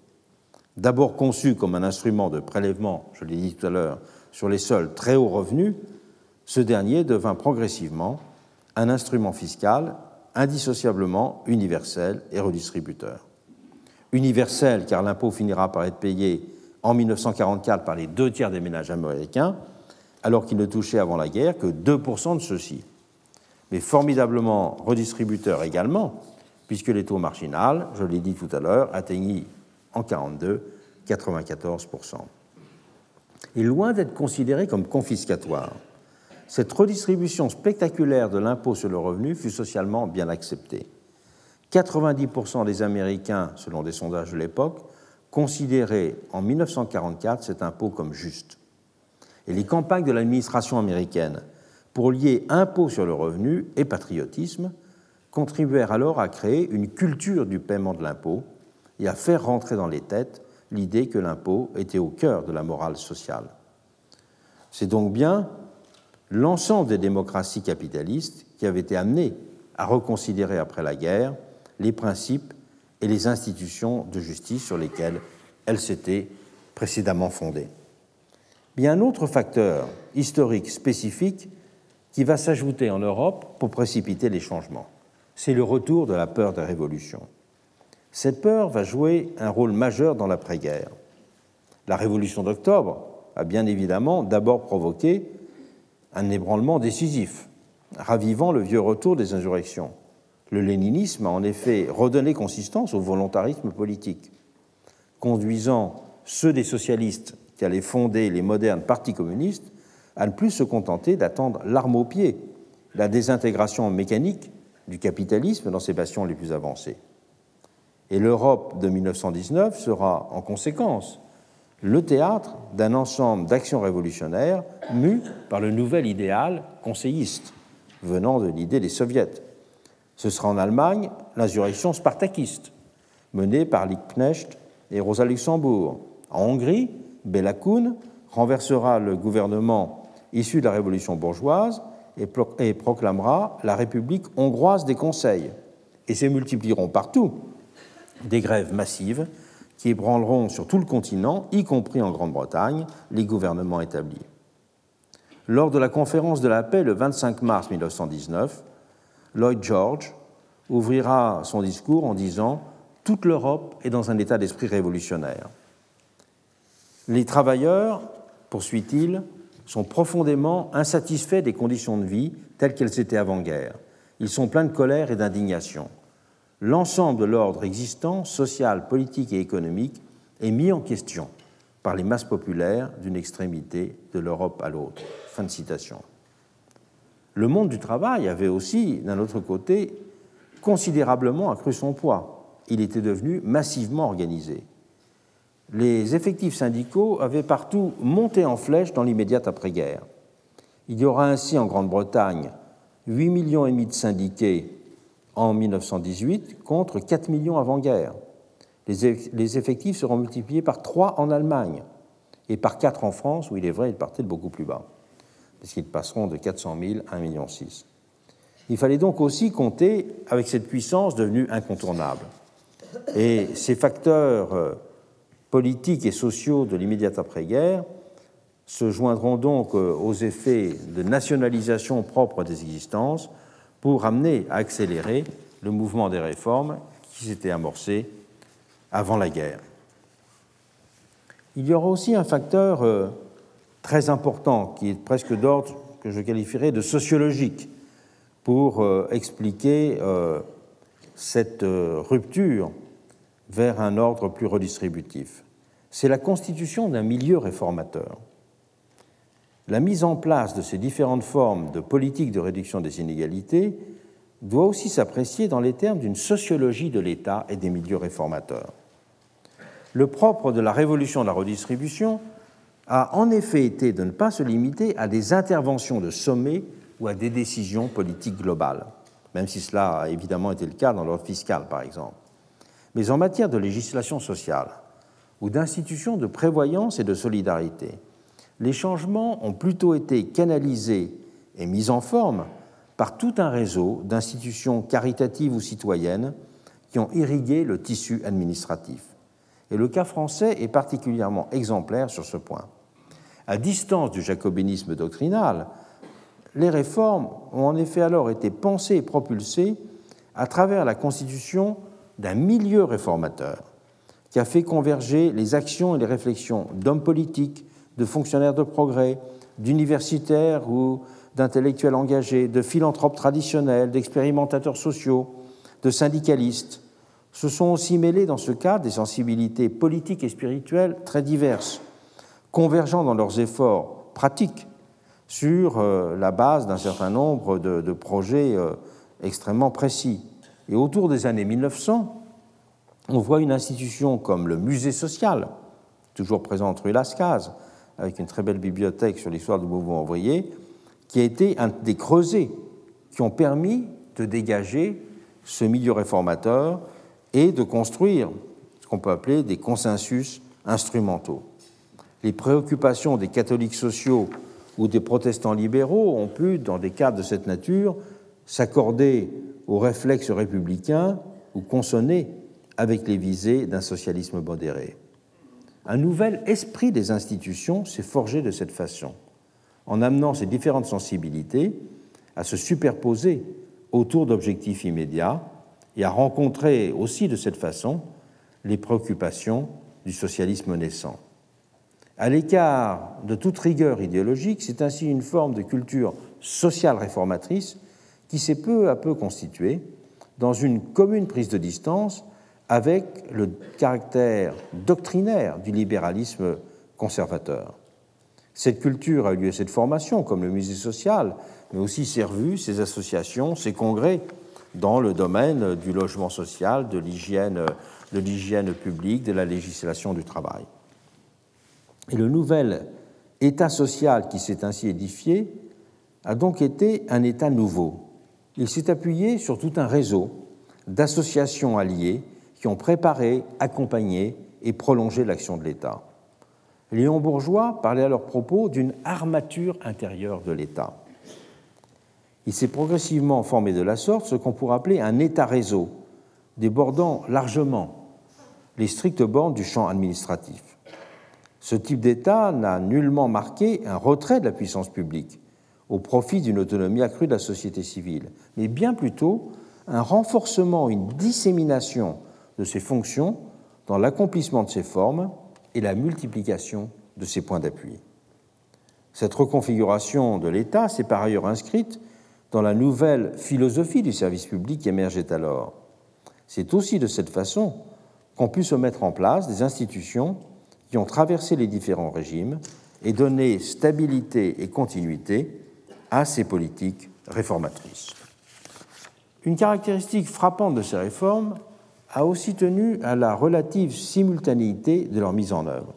D'abord conçu comme un instrument de prélèvement, je l'ai dit tout à l'heure, sur les seuls très hauts revenus, ce dernier devint progressivement un instrument fiscal indissociablement universel et redistributeur universel, car l'impôt finira par être payé en 1944 par les deux tiers des ménages américains, alors qu'il ne touchait avant la guerre que 2% de ceux-ci. Mais formidablement redistributeur également, puisque les taux marginaux, je l'ai dit tout à l'heure, atteignirent en 1942 94%. Et loin d'être considéré comme confiscatoire, cette redistribution spectaculaire de l'impôt sur le revenu fut socialement bien acceptée. 90% des Américains, selon des sondages de l'époque, considéraient en 1944 cet impôt comme juste. Et les campagnes de l'administration américaine pour lier impôt sur le revenu et patriotisme contribuèrent alors à créer une culture du paiement de l'impôt et à faire rentrer dans les têtes l'idée que l'impôt était au cœur de la morale sociale. C'est donc bien l'ensemble des démocraties capitalistes qui avaient été amenées à reconsidérer après la guerre les principes et les institutions de justice sur lesquelles elle s'était précédemment fondée. Il y a un autre facteur historique spécifique qui va s'ajouter en Europe pour précipiter les changements. C'est le retour de la peur de révolution. Cette peur va jouer un rôle majeur dans l'après-guerre. La révolution d'octobre a bien évidemment d'abord provoqué un ébranlement décisif, ravivant le vieux retour des insurrections. Le léninisme a en effet redonné consistance au volontarisme politique, conduisant ceux des socialistes qui allaient fonder les modernes partis communistes à ne plus se contenter d'attendre l'arme au pied, la désintégration mécanique du capitalisme dans ses bastions les plus avancés. Et l'Europe de 1919 sera en conséquence le théâtre d'un ensemble d'actions révolutionnaires mues par le nouvel idéal conseilliste venant de l'idée des soviets Ce sera en Allemagne l'insurrection spartakiste, menée par Liebknecht et Rosa Luxembourg. En Hongrie, Béla Kun renversera le gouvernement issu de la révolution bourgeoise et proclamera la République hongroise des conseils. Et se multiplieront partout des grèves massives qui ébranleront sur tout le continent, y compris en Grande-Bretagne, les gouvernements établis. Lors de la conférence de la paix le 25 mars 1919, Lloyd George ouvrira son discours en disant Toute l'Europe est dans un état d'esprit révolutionnaire. Les travailleurs, poursuit-il, sont profondément insatisfaits des conditions de vie telles qu'elles étaient avant-guerre. Ils sont pleins de colère et d'indignation. L'ensemble de l'ordre existant, social, politique et économique, est mis en question par les masses populaires d'une extrémité de l'Europe à l'autre. Fin de citation. Le monde du travail avait aussi, d'un autre côté, considérablement accru son poids. Il était devenu massivement organisé. Les effectifs syndicaux avaient partout monté en flèche dans l'immédiate après-guerre. Il y aura ainsi en Grande-Bretagne 8 millions et demi de syndiqués en 1918 contre 4 millions avant-guerre. Les effectifs seront multipliés par 3 en Allemagne et par 4 en France, où il est vrai, ils partaient de beaucoup plus bas puisqu'ils passeront de 400 000 à 1,6 million. Il fallait donc aussi compter avec cette puissance devenue incontournable. Et ces facteurs euh, politiques et sociaux de l'immédiate après-guerre se joindront donc euh, aux effets de nationalisation propre des existences pour amener à accélérer le mouvement des réformes qui s'était amorcé avant la guerre. Il y aura aussi un facteur euh, très important, qui est presque d'ordre que je qualifierais de sociologique, pour euh, expliquer cette rupture vers un ordre plus redistributif. C'est la constitution d'un milieu réformateur. La mise en place de ces différentes formes de politique de réduction des inégalités doit aussi s'apprécier dans les termes d'une sociologie de l'État et des milieux réformateurs. Le propre de la révolution de la redistribution a en effet été de ne pas se limiter à des interventions de sommet ou à des décisions politiques globales, même si cela a évidemment été le cas dans l'ordre fiscal, par exemple. Mais en matière de législation sociale ou d'institutions de prévoyance et de solidarité, les changements ont plutôt été canalisés et mis en forme par tout un réseau d'institutions caritatives ou citoyennes qui ont irrigué le tissu administratif. Et le cas français est particulièrement exemplaire sur ce point. À distance du jacobinisme doctrinal, les réformes ont en effet alors été pensées et propulsées à travers la constitution d'un milieu réformateur qui a fait converger les actions et les réflexions d'hommes politiques, de fonctionnaires de progrès, d'universitaires ou d'intellectuels engagés, de philanthropes traditionnels, d'expérimentateurs sociaux, de syndicalistes. Se sont aussi mêlés dans ce cas des sensibilités politiques et spirituelles très diverses, convergent dans leurs efforts pratiques sur euh, la base d'un certain nombre de, projets euh, extrêmement précis. Et autour des années 1900, on voit une institution comme le musée social, toujours présent rue Lascaz, avec une très belle bibliothèque sur l'histoire du mouvement ouvrier, qui a été un des creusets qui ont permis de dégager ce milieu réformateur et de construire ce qu'on peut appeler des consensus instrumentaux. Les préoccupations des catholiques sociaux ou des protestants libéraux ont pu, dans des cadres de cette nature, s'accorder aux réflexes républicains ou consonner avec les visées d'un socialisme modéré. Un nouvel esprit des institutions s'est forgé de cette façon, en amenant ces différentes sensibilités à se superposer autour d'objectifs immédiats et à rencontrer aussi de cette façon les préoccupations du socialisme naissant. À l'écart de toute rigueur idéologique, c'est ainsi une forme de culture sociale réformatrice qui s'est peu à peu constituée dans une commune prise de distance avec le caractère doctrinaire du libéralisme conservateur. Cette culture a eu lieu, cette formation, comme le musée social, mais aussi ses revues, ses associations, ses congrès dans le domaine du logement social, de l'hygiène, de l'hygiène publique, de la législation du travail. Et le nouvel État social qui s'est ainsi édifié a donc été un État nouveau, il s'est appuyé sur tout un réseau d'associations alliées qui ont préparé, accompagné et prolongé l'action de l'État. Léon Bourgeois parlait à leur propos d'une armature intérieure de l'État. Il s'est progressivement formé de la sorte ce qu'on pourrait appeler un État-réseau, débordant largement les strictes bornes du champ administratif. Ce type d'État n'a nullement marqué un retrait de la puissance publique au profit d'une autonomie accrue de la société civile, mais bien plutôt un renforcement, une dissémination de ses fonctions dans l'accomplissement de ses formes et la multiplication de ses points d'appui. Cette reconfiguration de l'État s'est par ailleurs inscrite dans la nouvelle philosophie du service public qui émergeait alors. C'est aussi de cette façon qu'ont pu se mettre en place des institutions qui ont traversé les différents régimes et donné stabilité et continuité à ces politiques réformatrices. Une caractéristique frappante de ces réformes a aussi tenu à la relative simultanéité de leur mise en œuvre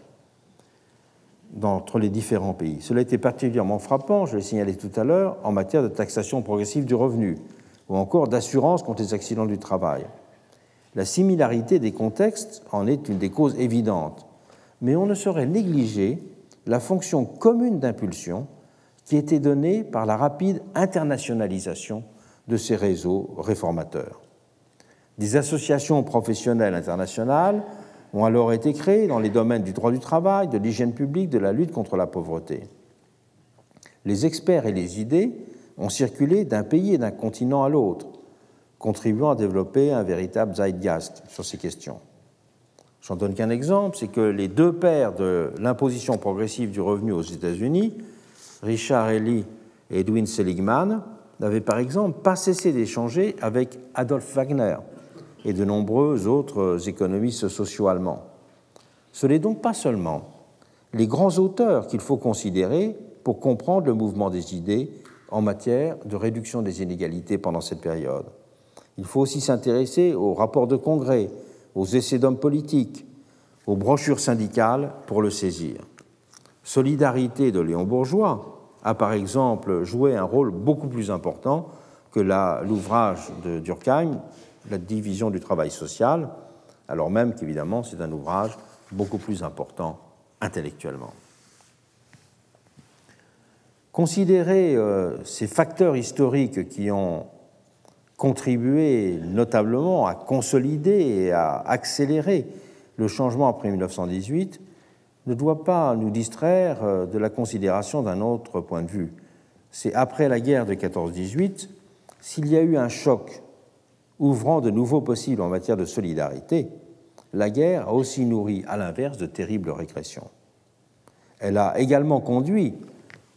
entre les différents pays. Cela était particulièrement frappant, je l'ai signalé tout à l'heure, en matière de taxation progressive du revenu ou encore d'assurance contre les accidents du travail. La similarité des contextes en est une des causes évidentes, mais on ne saurait négliger la fonction commune d'impulsion qui était donnée par la rapide internationalisation de ces réseaux réformateurs. Des associations professionnelles internationales ont alors été créées dans les domaines du droit du travail, de l'hygiène publique, de la lutte contre la pauvreté. Les experts et les idées ont circulé d'un pays et d'un continent à l'autre, contribuant à développer un véritable zeitgeist sur ces questions. J'en donne qu'un exemple, c'est que les deux pères de l'imposition progressive du revenu aux États-Unis, Richard Ely et Edwin Seligman, n'avaient par exemple pas cessé d'échanger avec Adolf Wagner et de nombreux autres économistes sociaux allemands. Ce n'est donc pas seulement les grands auteurs qu'il faut considérer pour comprendre le mouvement des idées en matière de réduction des inégalités pendant cette période. Il faut aussi s'intéresser aux rapports de congrès, aux essais d'hommes politiques, aux brochures syndicales pour le saisir. Solidarité de Léon Bourgeois a par exemple joué un rôle beaucoup plus important que l'ouvrage de Durkheim, La division du travail social, alors même qu'évidemment c'est un ouvrage beaucoup plus important intellectuellement. Considérer euh, ces facteurs historiques qui ont contribué notablement à consolider et à accélérer le changement après 1918 ne doit pas nous distraire euh, de la considération d'un autre point de vue. C'est après la guerre de 14-18, s'il y a eu un choc ouvrant de nouveaux possibles en matière de solidarité, la guerre a aussi nourri, à l'inverse, de terribles régressions. Elle a également conduit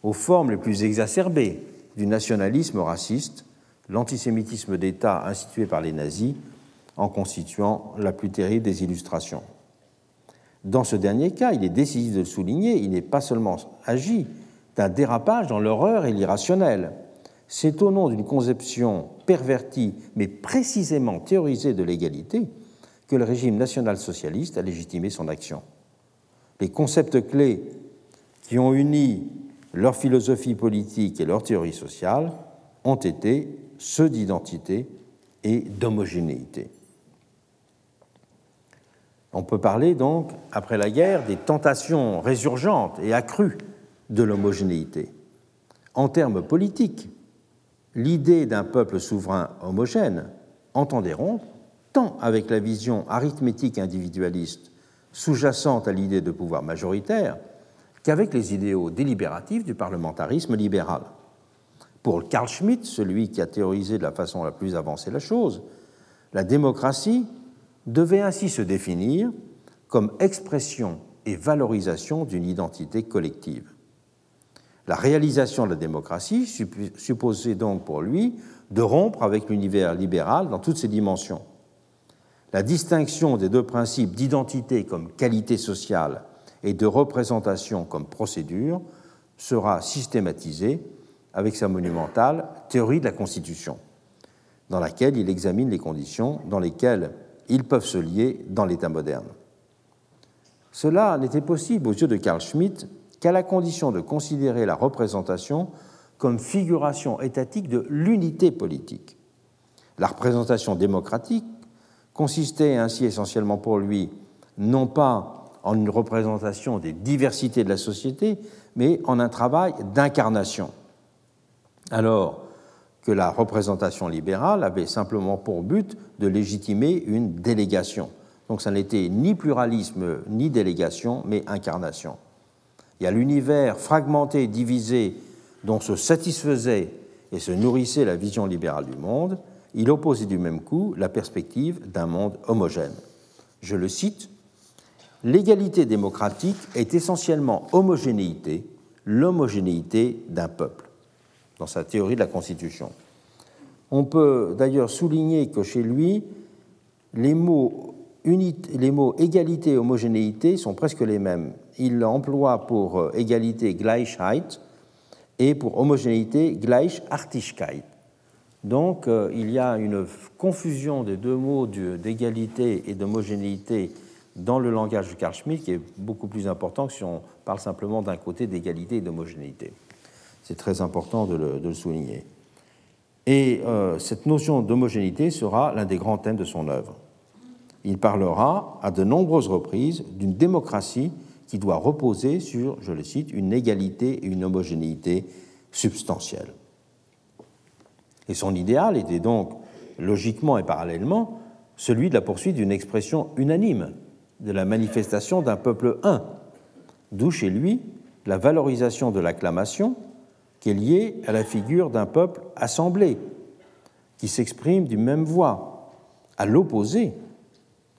aux formes les plus exacerbées du nationalisme raciste l'antisémitisme d'État institué par les nazis en constituant la plus terrible des illustrations. Dans ce dernier cas, il est décisif de souligner, il n'est pas seulement agi d'un dérapage dans l'horreur et l'irrationnel. C'est au nom d'une conception pervertie, mais précisément théorisée de l'égalité, que le régime national-socialiste a légitimé son action. Les concepts clés qui ont uni leur philosophie politique et leur théorie sociale ont été ceux d'identité et d'homogénéité. On peut parler donc, après la guerre, des tentations résurgentes et accrues de l'homogénéité. En termes politiques, l'idée d'un peuple souverain homogène entendait rompre tant avec la vision arithmétique individualiste sous-jacente à l'idée de pouvoir majoritaire qu'avec les idéaux délibératifs du parlementarisme libéral. Pour Carl Schmitt, celui qui a théorisé de la façon la plus avancée la chose, la démocratie devait ainsi se définir comme expression et valorisation d'une identité collective. La réalisation de la démocratie supposait donc pour lui de rompre avec l'univers libéral dans toutes ses dimensions. La distinction des deux principes d'identité comme qualité sociale et de représentation comme procédure sera systématisée avec sa monumentale Théorie de la Constitution, dans laquelle il examine les conditions dans lesquelles ils peuvent se lier dans l'État moderne. Cela n'était possible aux yeux de Carl Schmitt qu'à la condition de considérer la représentation comme figuration étatique de l'unité politique. La représentation démocratique consistait ainsi essentiellement pour lui non pas en une représentation des diversités de la société, mais en un travail d'incarnation. Alors que la représentation libérale avait simplement pour but de légitimer une délégation. Donc ça n'était ni pluralisme ni délégation, mais incarnation. Et à l'univers fragmenté divisé dont se satisfaisait et se nourrissait la vision libérale du monde, il opposait du même coup la perspective d'un monde homogène. Je le cite, L'égalité démocratique est essentiellement homogénéité, l'homogénéité d'un peuple, dans sa théorie de la Constitution. On peut d'ailleurs souligner que chez lui, les mots, égalité et homogénéité sont presque les mêmes. Il emploie pour euh, égalité Gleichheit et pour homogénéité Gleichartigkeit. Donc euh, il y a une confusion des deux mots d'égalité et d'homogénéité dans le langage de Carl Schmitt qui est beaucoup plus important que si on parle simplement d'un côté d'égalité et d'homogénéité. C'est très important de le, souligner. Et euh, cette notion d'homogénéité sera l'un des grands thèmes de son œuvre. Il parlera à de nombreuses reprises d'une démocratie qui doit reposer sur, je le cite, une égalité et une homogénéité substantielle. Et son idéal était donc, logiquement et parallèlement, celui de la poursuite d'une expression unanime de la manifestation d'un peuple un, d'où chez lui la valorisation de l'acclamation qui est liée à la figure d'un peuple assemblé, qui s'exprime d'une même voix, à l'opposé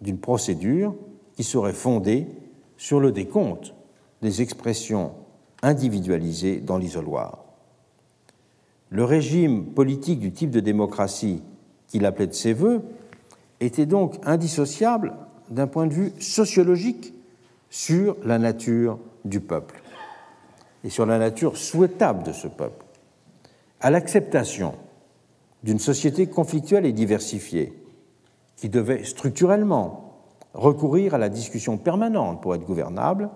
d'une procédure qui serait fondée sur le décompte des expressions individualisées dans l'isoloir. Le régime politique du type de démocratie qu'il appelait de ses voeux était donc indissociable d'un point de vue sociologique sur la nature du peuple et sur la nature souhaitable de ce peuple, à l'acceptation d'une société conflictuelle et diversifiée qui devait structurellement recourir à la discussion permanente pour être gouvernable,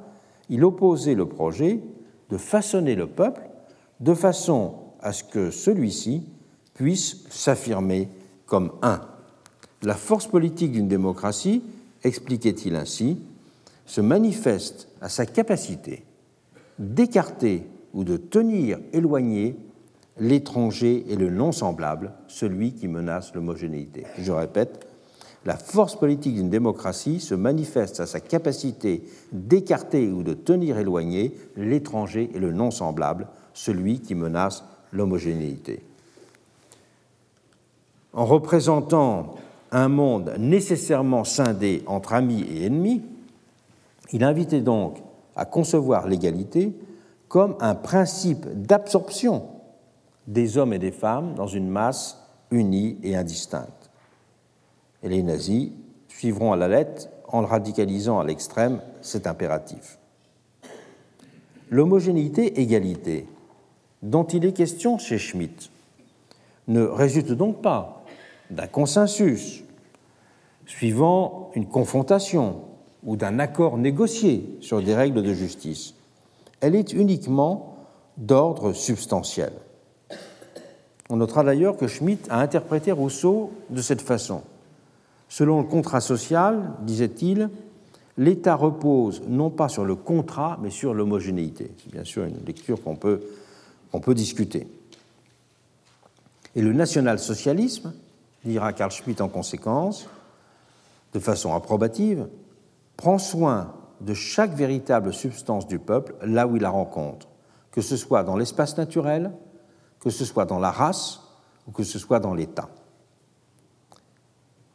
il opposait le projet de façonner le peuple de façon à ce que celui-ci puisse s'affirmer comme un. La force politique d'une démocratie expliquait-il ainsi, se manifeste à sa capacité d'écarter ou de tenir éloigné l'étranger et le non-semblable, celui qui menace l'homogénéité. Je répète, la force politique d'une démocratie se manifeste à sa capacité d'écarter ou de tenir éloigné l'étranger et le non-semblable, celui qui menace l'homogénéité. En représentant un monde nécessairement scindé entre amis et ennemis, il invitait donc à concevoir l'égalité comme un principe d'absorption des hommes et des femmes dans une masse unie et indistincte. Et les nazis suivront à la lettre en radicalisant à l'extrême cet impératif. L'homogénéité-égalité dont il est question chez Schmitt ne résulte donc pas d'un consensus suivant une confrontation ou d'un accord négocié sur des règles de justice. Elle est uniquement d'ordre substantiel. On notera d'ailleurs que Schmitt a interprété Rousseau de cette façon. Selon le contrat social, disait-il, l'État repose non pas sur le contrat, mais sur l'homogénéité. C'est bien sûr une lecture qu'on peut, peut discuter. Et le national-socialisme dira Carl Schmitt en conséquence, de façon approbative, prend soin de chaque véritable substance du peuple là où il la rencontre, que ce soit dans l'espace naturel, que ce soit dans la race ou que ce soit dans l'État.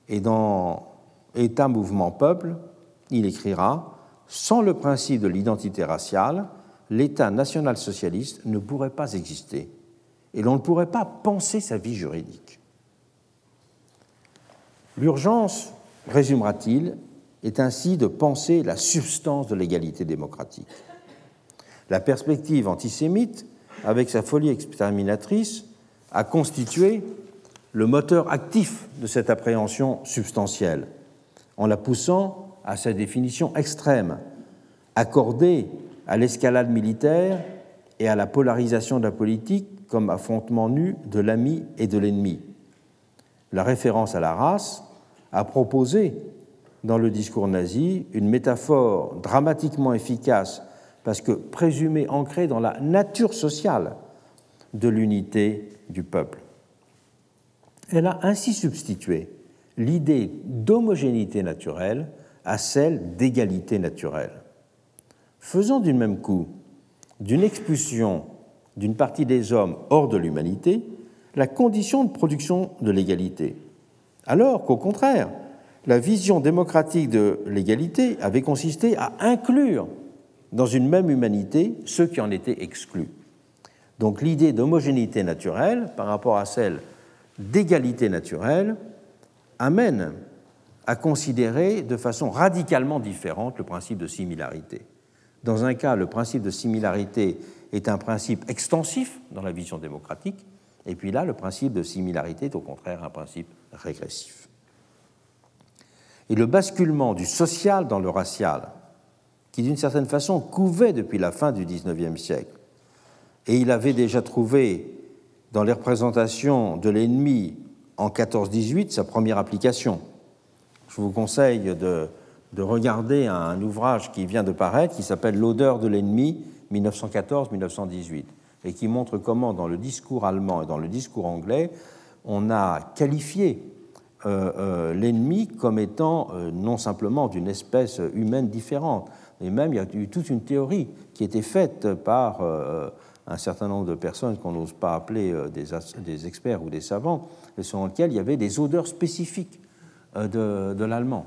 Et dans État, mouvement, peuple, il écrira Sans le principe de l'identité raciale, l'État national-socialiste ne pourrait pas exister et l'on ne pourrait pas penser sa vie juridique. L'urgence, résumera-t-il, est ainsi de penser la substance de l'égalité démocratique. La perspective antisémite, avec sa folie exterminatrice, a constitué le moteur actif de cette appréhension substantielle, en la poussant à sa définition extrême, accordée à l'escalade militaire et à la polarisation de la politique comme affrontement nu de l'ami et de l'ennemi. La référence à la race a proposé dans le discours nazi une métaphore dramatiquement efficace parce que présumée ancrée dans la nature sociale de l'unité du peuple. Elle a ainsi substitué l'idée d'homogénéité naturelle à celle d'égalité naturelle. Faisant du même coup d'une expulsion d'une partie des hommes hors de l'humanité la condition de production de l'égalité, alors qu'au contraire, la vision démocratique de l'égalité avait consisté à inclure dans une même humanité ceux qui en étaient exclus. Donc l'idée d'homogénéité naturelle par rapport à celle d'égalité naturelle amène à considérer de façon radicalement différente le principe de similarité. Dans un cas, le principe de similarité est un principe extensif dans la vision démocratique, et puis là, le principe de similarité est au contraire un principe régressif. Et le basculement du social dans le racial, qui d'une certaine façon couvait depuis la fin du XIXe siècle, et il avait déjà trouvé dans les représentations de l'ennemi en 14-18 sa première application. Je vous conseille de, de regarder un ouvrage qui vient de paraître qui s'appelle L'odeur de l'ennemi 1914-1918 et qui montre comment dans le discours allemand et dans le discours anglais, on a qualifié l'ennemi comme étant euh, non simplement d'une espèce humaine différente, mais même il y a eu toute une théorie qui été faite par un certain nombre de personnes qu'on n'ose pas appeler des, experts ou des savants, selon lesquels il y avait des odeurs spécifiques de, l'allemand.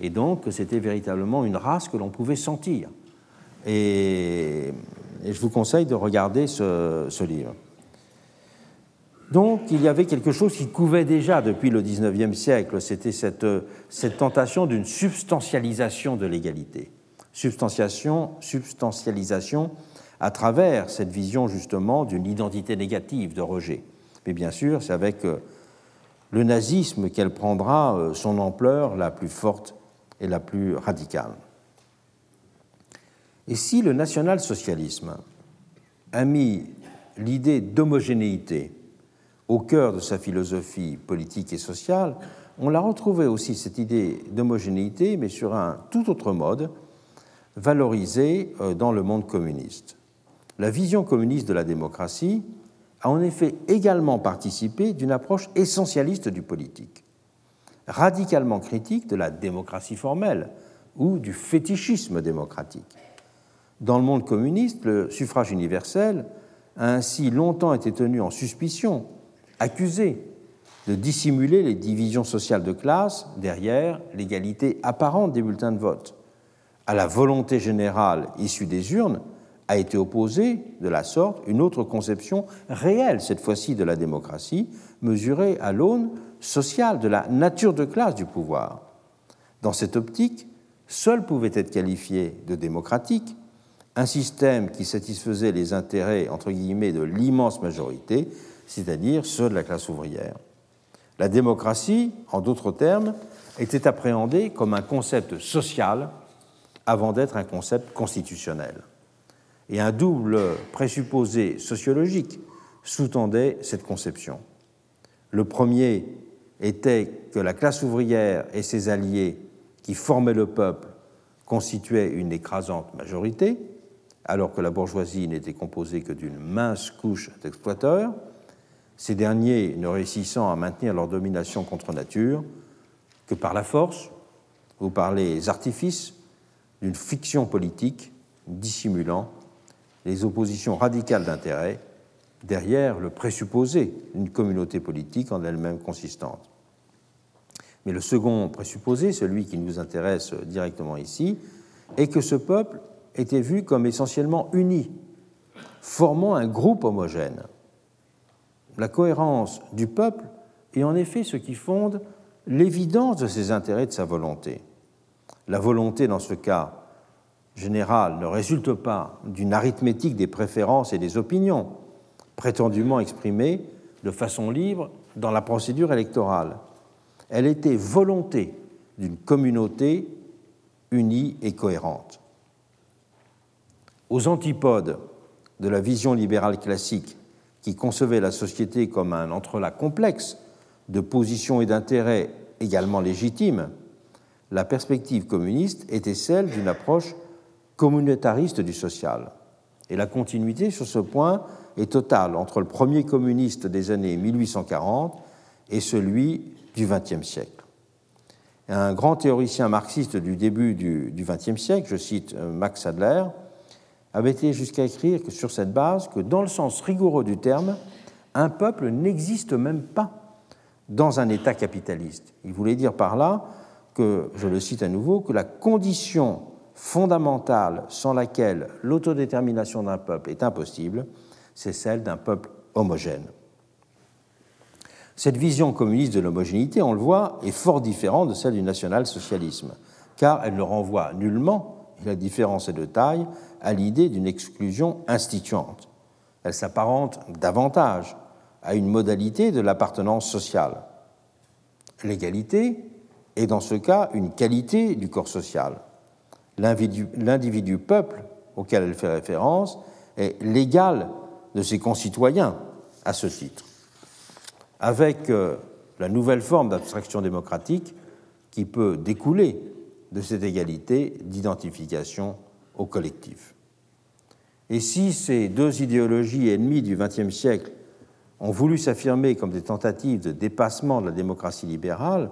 Et donc c'était véritablement une race que l'on pouvait sentir. Et et je vous conseille de regarder ce, livre. Donc il y avait quelque chose qui couvait déjà depuis le XIXe siècle, c'était cette, cette, tentation d'une substantialisation de l'égalité. Substantiation, substantialisation à travers cette vision justement d'une identité négative de rejet. Mais bien sûr, c'est avec euh, le nazisme qu'elle prendra euh, son ampleur la plus forte et la plus radicale. Et si le national-socialisme a mis l'idée d'homogénéité au cœur de sa philosophie politique et sociale, on l'a retrouvé aussi, cette idée d'homogénéité, mais sur un tout autre mode, valorisé euh, dans le monde communiste. La vision communiste de la démocratie a en effet également participé d'une approche essentialiste du politique, radicalement critique de la démocratie formelle ou du fétichisme démocratique. Dans le monde communiste, le suffrage universel a ainsi longtemps été tenu en suspicion, accusé de dissimuler les divisions sociales de classe derrière l'égalité apparente des bulletins de vote. À la volonté générale issue des urnes a été opposée, de la sorte, une autre conception réelle, cette fois-ci de la démocratie, mesurée à l'aune sociale de la nature de classe du pouvoir. Dans cette optique, seul pouvait être qualifié de démocratique un système qui satisfaisait les intérêts, de l'immense majorité, c'est-à-dire ceux de la classe ouvrière. La démocratie, en d'autres termes, était appréhendée comme un concept social avant d'être un concept constitutionnel. Et un double présupposé sociologique sous-tendait cette conception. Le premier était que la classe ouvrière et ses alliés qui formaient le peuple constituaient une écrasante majorité, alors que la bourgeoisie n'était composée que d'une mince couche d'exploiteurs, ces derniers ne réussissant à maintenir leur domination contre nature que par la force ou par les artifices d'une fiction politique dissimulant les oppositions radicales d'intérêts derrière le présupposé d'une communauté politique en elle-même consistante. Mais le second présupposé, celui qui nous intéresse directement ici, est que ce peuple était vu comme essentiellement uni, formant un groupe homogène. La cohérence du peuple est en effet ce qui fonde l'évidence de ses intérêts et de sa volonté. La volonté, dans ce cas général, ne résulte pas d'une arithmétique des préférences et des opinions, prétendument exprimées de façon libre dans la procédure électorale. Elle était volonté d'une communauté unie et cohérente. Aux antipodes de la vision libérale classique qui concevait la société comme un entrelac complexe de positions et d'intérêts également légitimes, la perspective communiste était celle d'une approche communautariste du social. Et la continuité sur ce point est totale entre le premier communiste des années 1840 et celui du XXe siècle. Un grand théoricien marxiste du début du XXe siècle, je cite euh, Max Adler, avait été jusqu'à écrire que sur cette base que dans le sens rigoureux du terme, un peuple n'existe même pas dans un État capitaliste. Il voulait dire par là que, je le cite à nouveau, que la condition fondamentale sans laquelle l'autodétermination d'un peuple est impossible, c'est celle d'un peuple homogène. Cette vision communiste de l'homogénéité, on le voit, est fort différente de celle du national-socialisme, car elle ne renvoie nullement, et la différence est de taille, à l'idée d'une exclusion instituante. Elle s'apparente davantage à une modalité de l'appartenance sociale. L'égalité est dans ce cas une qualité du corps social. L'individu peuple auquel elle fait référence est l'égal de ses concitoyens à ce titre, avec euh, la nouvelle forme d'abstraction démocratique qui peut découler de cette égalité d'identification au collectif. Et si ces deux idéologies ennemies du XXe siècle ont voulu s'affirmer comme des tentatives de dépassement de la démocratie libérale,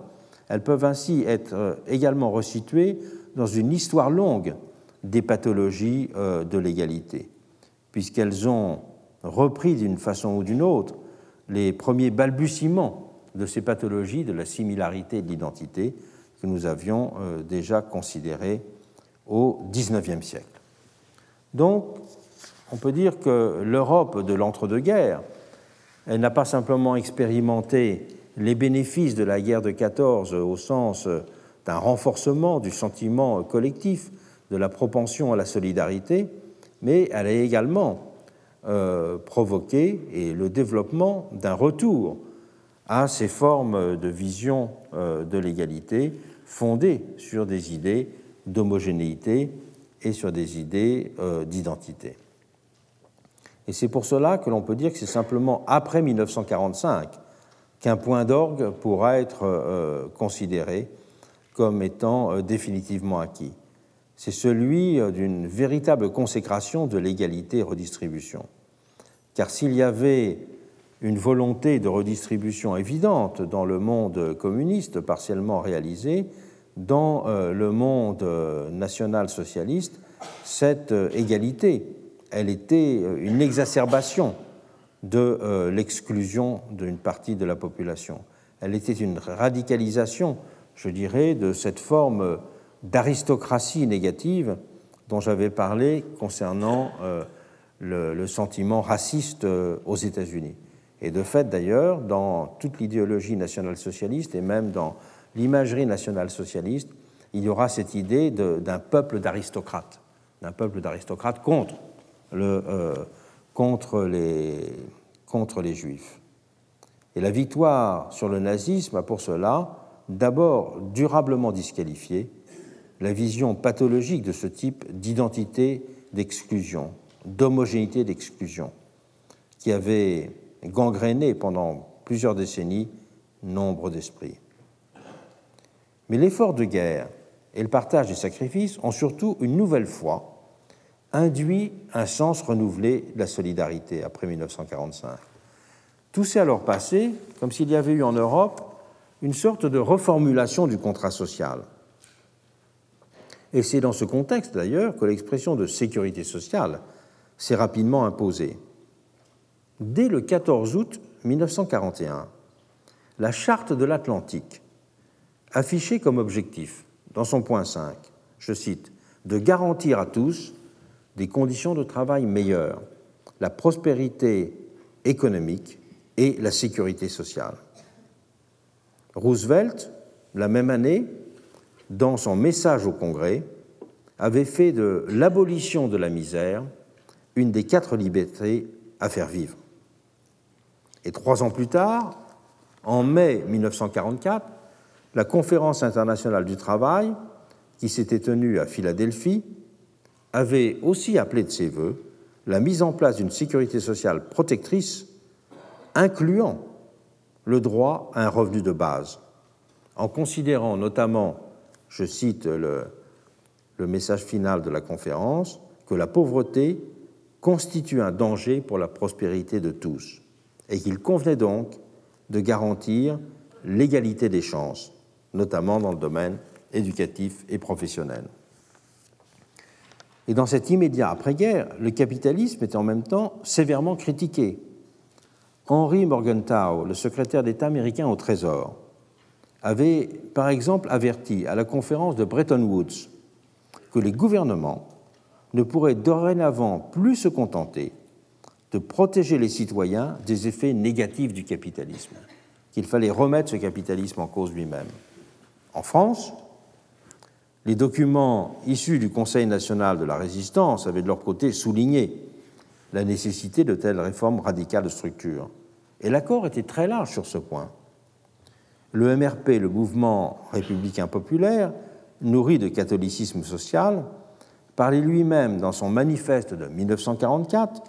elles peuvent ainsi être euh, également resituées dans une histoire longue des pathologies euh, de l'égalité, puisqu'elles ont repris d'une façon ou d'une autre les premiers balbutiements de ces pathologies de la similarité de l'identité que nous avions euh, déjà considérées au XIXe siècle. Donc, on peut dire que l'Europe de l'entre-deux-guerres, elle n'a pas simplement expérimenté les bénéfices de la guerre de 14 au sens d'un renforcement du sentiment collectif, de la propension à la solidarité, mais elle a également euh, provoqué et le développement d'un retour à ces formes de vision euh, de l'égalité fondées sur des idées d'homogénéité et sur des idées euh, d'identité. Et c'est pour cela que l'on peut dire que c'est simplement après 1945 qu'un point d'orgue pourra être considéré comme étant euh, définitivement acquis. C'est celui euh, d'une véritable consécration de l'égalité redistribution. Car s'il y avait une volonté de redistribution évidente dans le monde communiste, partiellement réalisée, dans euh, le monde national-socialiste, cette égalité, elle était une exacerbation de l'exclusion d'une partie de la population. Elle était une radicalisation je dirais, de cette forme d'aristocratie négative dont j'avais parlé concernant euh, le, sentiment raciste euh, aux États-Unis. Et de fait, d'ailleurs, dans toute l'idéologie nationale-socialiste et même dans l'imagerie nationale-socialiste, il y aura cette idée d'un peuple d'aristocrates, d'un peuple d'aristocrates contre, euh, contre, les, contre les juifs. Et la victoire sur le nazisme a pour cela d'abord durablement disqualifié la vision pathologique de ce type d'identité d'exclusion, d'homogénéité d'exclusion, qui avait gangréné pendant plusieurs décennies nombre d'esprits. Mais l'effort de guerre et le partage des sacrifices ont surtout une nouvelle fois induit un sens renouvelé de la solidarité après 1945. Tout s'est alors passé comme s'il y avait eu en Europe une sorte de reformulation du contrat social. Et c'est dans ce contexte d'ailleurs que l'expression de sécurité sociale s'est rapidement imposée. Dès le 14 août 1941, la Charte de l'Atlantique affichait comme objectif, dans son point 5, je cite, de garantir à tous des conditions de travail meilleures, la prospérité économique et la sécurité sociale. Roosevelt, la même année, dans son message au Congrès, avait fait de l'abolition de la misère une des quatre libertés à faire vivre. Et trois ans plus tard, en mai 1944, la Conférence internationale du travail, qui s'était tenue à Philadelphie, avait aussi appelé de ses voeux la mise en place d'une sécurité sociale protectrice incluant le droit à un revenu de base, en considérant notamment, je cite le, le message final de la conférence, que la pauvreté constitue un danger pour la prospérité de tous et qu'il convenait donc de garantir l'égalité des chances, notamment dans le domaine éducatif et professionnel. Et dans cet immédiat après-guerre, le capitalisme était en même temps sévèrement critiqué. Henry Morgenthau, le secrétaire d'État américain au Trésor, avait par exemple averti à la conférence de Bretton Woods que les gouvernements ne pourraient dorénavant plus se contenter de protéger les citoyens des effets négatifs du capitalisme, qu'il fallait remettre ce capitalisme en cause lui-même. En France, les documents issus du Conseil national de la résistance avaient de leur côté souligné la nécessité de telles réformes radicales de structure. Et l'accord était très large sur ce point. Le MRP, le mouvement républicain populaire, nourri de catholicisme social, parlait lui-même dans son manifeste de 1944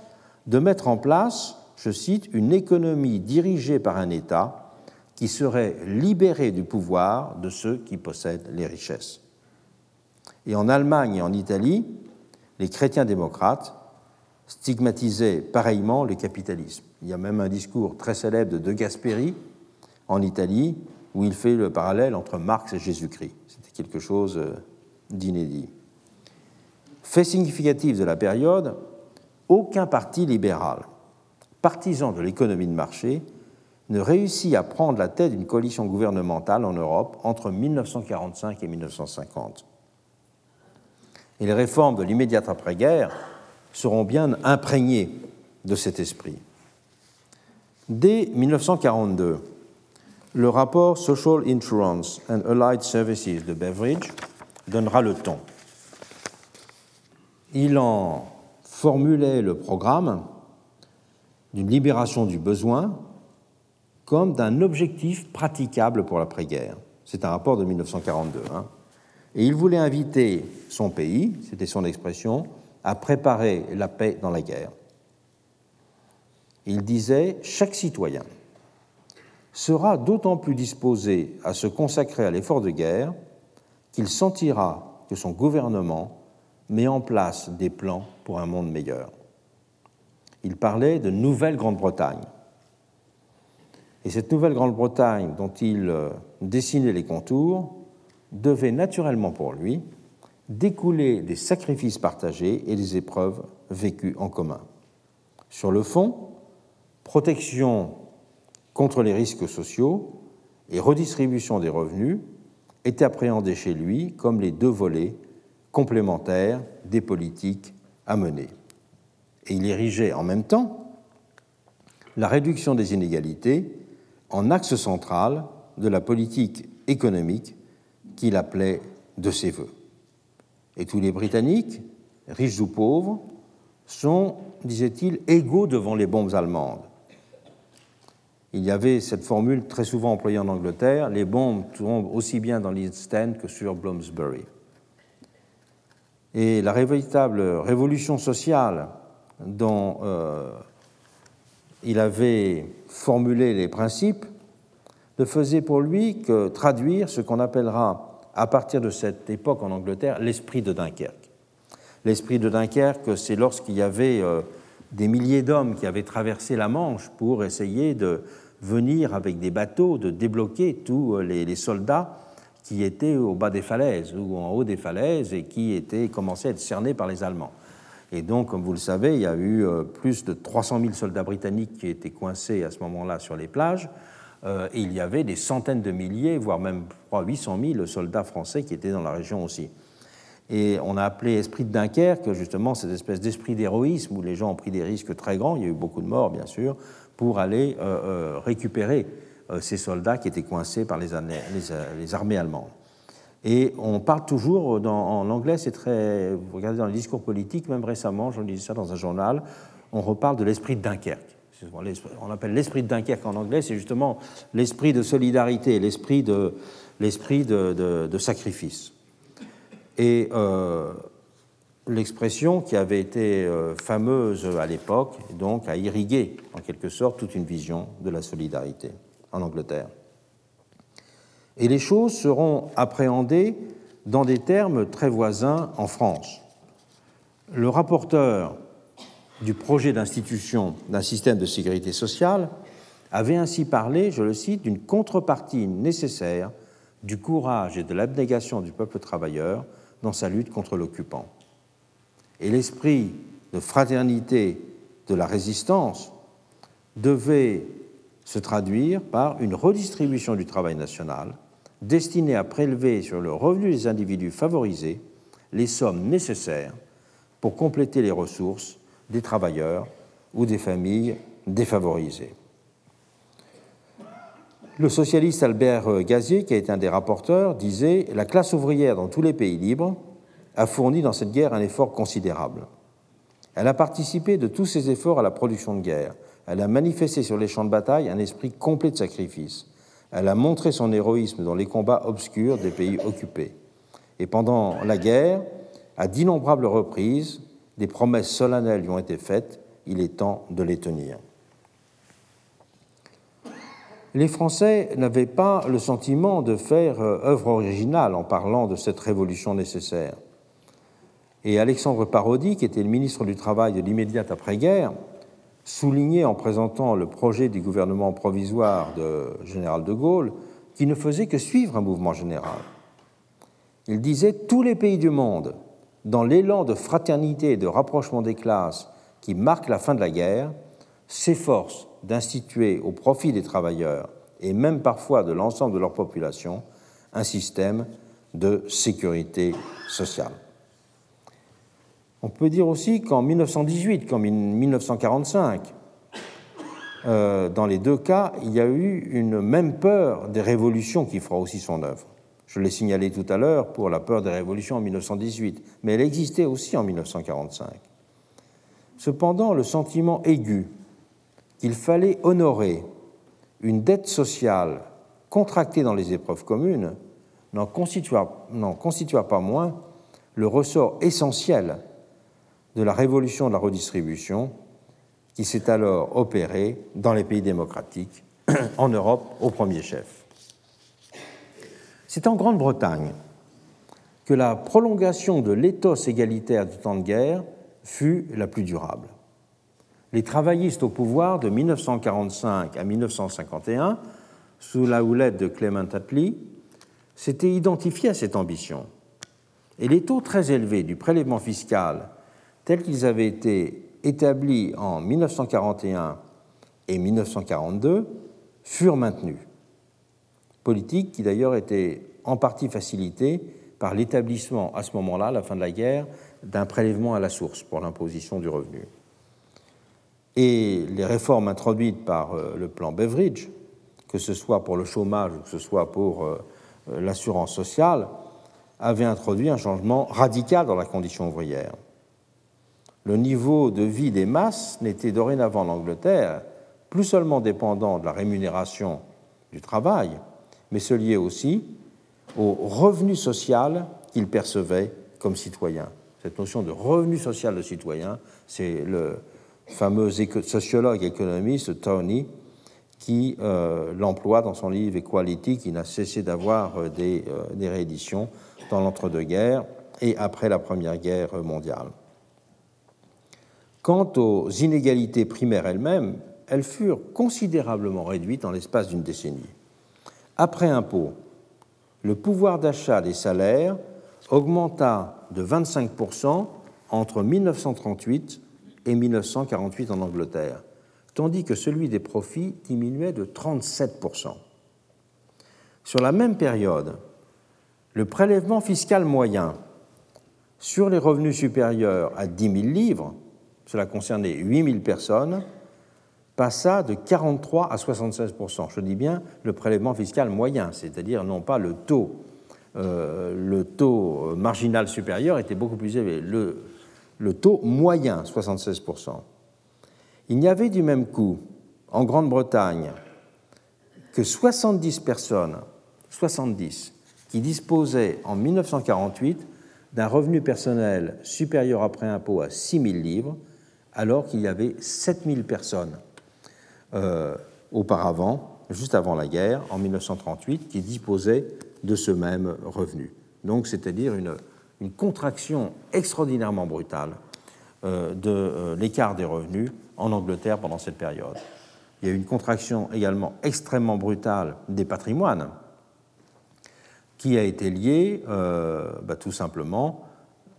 de mettre en place, je cite, une économie dirigée par un État qui serait libéré du pouvoir de ceux qui possèdent les richesses. Et en Allemagne et en Italie, les chrétiens démocrates stigmatisaient pareillement le capitalisme. Il y a même un discours très célèbre de De Gasperi en Italie où il fait le parallèle entre Marx et Jésus-Christ. C'était quelque chose euh, d'inédit. Fait significatif de la période, aucun parti libéral, partisan de l'économie de marché, ne réussit à prendre la tête d'une coalition gouvernementale en Europe entre 1945 et 1950. Et les réformes de l'immédiate après-guerre seront bien imprégnées de cet esprit. Dès 1942, le rapport Social Insurance and Allied Services de Beveridge donnera le ton. Il en formulait le programme d'une libération du besoin comme d'un objectif praticable pour l'après-guerre. C'est un rapport de 1942. Hein. Et il voulait inviter son pays, c'était son expression, à préparer la paix dans la guerre. Il disait Chaque citoyen sera d'autant plus disposé à se consacrer à l'effort de guerre qu'il sentira que son gouvernement met en place des plans pour un monde meilleur. Il parlait de Nouvelle-Grande-Bretagne. Et cette Nouvelle-Grande-Bretagne dont il euh, dessinait les contours devait naturellement pour lui découler des sacrifices partagés et des épreuves vécues en commun. Sur le fond, protection contre les risques sociaux et redistribution des revenus étaient appréhendés chez lui comme les deux volets complémentaires des politiques à mener. Et il érigeait en même temps la réduction des inégalités en axe central de la politique économique qu'il appelait de ses voeux. Et tous les Britanniques, riches ou pauvres, sont, disait-il, égaux devant les bombes allemandes il y avait cette formule très souvent employée en Angleterre, les bombes tombent aussi bien dans l'East End que sur Bloomsbury. Et la véritable révolution sociale dont euh, il avait formulé les principes ne faisait pour lui que traduire ce qu'on appellera, à partir de cette époque en Angleterre, l'esprit de Dunkerque. L'esprit de Dunkerque, c'est lorsqu'il y avait euh, des milliers d'hommes qui avaient traversé la Manche pour essayer de venir avec des bateaux, de débloquer tous euh, les, soldats qui étaient au bas des falaises ou en haut des falaises et qui étaient commençaient à être cernés par les Allemands. Et donc, comme vous le savez, il y a eu euh, plus de 300 000 soldats britanniques qui étaient coincés à ce moment-là sur les plages. Euh, et il y avait des centaines de milliers, voire même 800 000 soldats français qui étaient dans la région aussi. Et on a appelé esprit de Dunkerque, justement, cette espèce d'esprit d'héroïsme où les gens ont pris des risques très grands. Il y a eu beaucoup de morts, bien sûr, pour aller euh, euh, récupérer ces soldats qui étaient coincés par les, armées allemandes. Et on parle toujours, en anglais, c'est très. Vous regardez dans les discours politiques, même récemment, j'en disais ça dans un journal, on reparle de l'esprit de Dunkerque. On appelle l'esprit de Dunkerque en anglais, c'est justement l'esprit de solidarité, l'esprit de, sacrifice. Et l'expression qui avait été euh, fameuse à l'époque, donc a irrigué en quelque sorte toute une vision de la solidarité en Angleterre. Et les choses seront appréhendées dans des termes très voisins en France. Le rapporteur du projet d'institution d'un système de sécurité sociale avait ainsi parlé, je le cite, d'une contrepartie nécessaire du courage et de l'abnégation du peuple travailleur dans sa lutte contre l'occupant. Et l'esprit de fraternité de la résistance devait se traduire par une redistribution du travail national destinée à prélever sur le revenu des individus favorisés les sommes nécessaires pour compléter les ressources des travailleurs ou des familles défavorisées. Le socialiste Albert Gazier, qui a été un des rapporteurs, disait La classe ouvrière dans tous les pays libres a fourni dans cette guerre un effort considérable. Elle a participé de tous ses efforts à la production de guerre. Elle a manifesté sur les champs de bataille un esprit complet de sacrifice. Elle a montré son héroïsme dans les combats obscurs des pays occupés. Et pendant la guerre, à d'innombrables reprises, des promesses solennelles lui ont été faites. Il est temps de les tenir les Français n'avaient pas le sentiment de faire euh, œuvre originale en parlant de cette révolution nécessaire. Et Alexandre Parodi, qui était le ministre du Travail de l'immédiate après-guerre, soulignait en présentant le projet du gouvernement provisoire de général de Gaulle qu'il ne faisait que suivre un mouvement général. Il disait Tous les pays du monde, dans l'élan de fraternité et de rapprochement des classes qui marque la fin de la guerre, s'efforcent d'instituer au profit des travailleurs et même parfois de l'ensemble de leur population un système de sécurité sociale. On peut dire aussi qu'en 1918 comme en 1945, euh, dans les deux cas, il y a eu une même peur des révolutions qui fera aussi son œuvre. Je l'ai signalé tout à l'heure pour la peur des révolutions en 1918, mais elle existait aussi en 1945. Cependant, le sentiment aigu qu'il fallait honorer une dette sociale contractée dans les épreuves communes n'en constitua, pas moins le ressort essentiel de la révolution de la redistribution qui s'est alors opérée dans les pays démocratiques, en Europe au premier chef. C'est en Grande-Bretagne que la prolongation de l'éthos égalitaire du temps de guerre fut la plus durable les travaillistes au pouvoir de 1945 à 1951, sous la houlette de Clement Attlee, s'étaient identifiés à cette ambition. Et les taux très élevés du prélèvement fiscal, tels qu'ils avaient été établis en 1941 et 1942, furent maintenus. Politique qui d'ailleurs était en partie facilitée par l'établissement à ce moment-là, la fin de la guerre, d'un prélèvement à la source pour l'imposition du revenu et les réformes introduites par euh, le plan Beveridge, que ce soit pour le chômage ou que ce soit pour euh, euh, l'assurance sociale, avaient introduit un changement radical dans la condition ouvrière. Le niveau de vie des masses n'était dorénavant en Angleterre plus seulement dépendant de la rémunération du travail, mais se liait aussi au revenu social qu'ils percevaient comme citoyens. Cette notion de revenu social de citoyen, c'est le, fameux sociologue économiste Tony, qui euh, l'emploie dans son livre Equality, qui n'a cessé d'avoir euh, des, euh, des, rééditions dans l'entre-deux-guerres et après la Première Guerre mondiale. Quant aux inégalités primaires elles-mêmes, elles furent considérablement réduites en l'espace d'une décennie. Après impôt, le pouvoir d'achat des salaires augmenta de 25% entre 1938 et 1948 en Angleterre, tandis que celui des profits diminuait de 37%. Sur la même période, le prélèvement fiscal moyen sur les revenus supérieurs à 10 000 livres, cela concernait 8 000 personnes, passa de 43 à 76% Je dis bien le prélèvement fiscal moyen, c'est-à-dire non pas le taux. Euh, le taux marginal supérieur était beaucoup plus élevé. Le le taux moyen, 76%. Il n'y avait du même coup, en Grande-Bretagne, que 70 personnes, 70, qui disposaient en 1948 d'un revenu personnel supérieur après impôt à 6 000 livres, alors qu'il y avait 7 000 personnes euh, auparavant, juste avant la guerre, en 1938, qui disposaient de ce même revenu. Donc, c'est-à-dire une, contraction extraordinairement brutale euh, de euh, l'écart des revenus en Angleterre pendant cette période. Il y a eu une contraction également extrêmement brutale des patrimoines, qui a été liée bah, tout simplement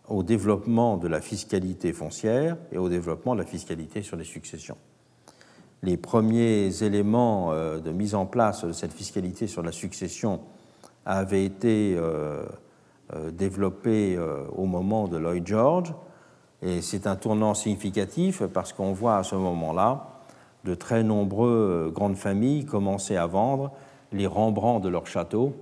au développement de la fiscalité foncière et au développement de la fiscalité sur les successions. Les premiers éléments euh, de mise en place de cette fiscalité sur la succession avaient été euh, développés au moment de Lloyd George, et c'est un tournant significatif parce qu'on voit à ce moment-là de très nombreuses grandes familles commencer à vendre les Rembrandts de leur château.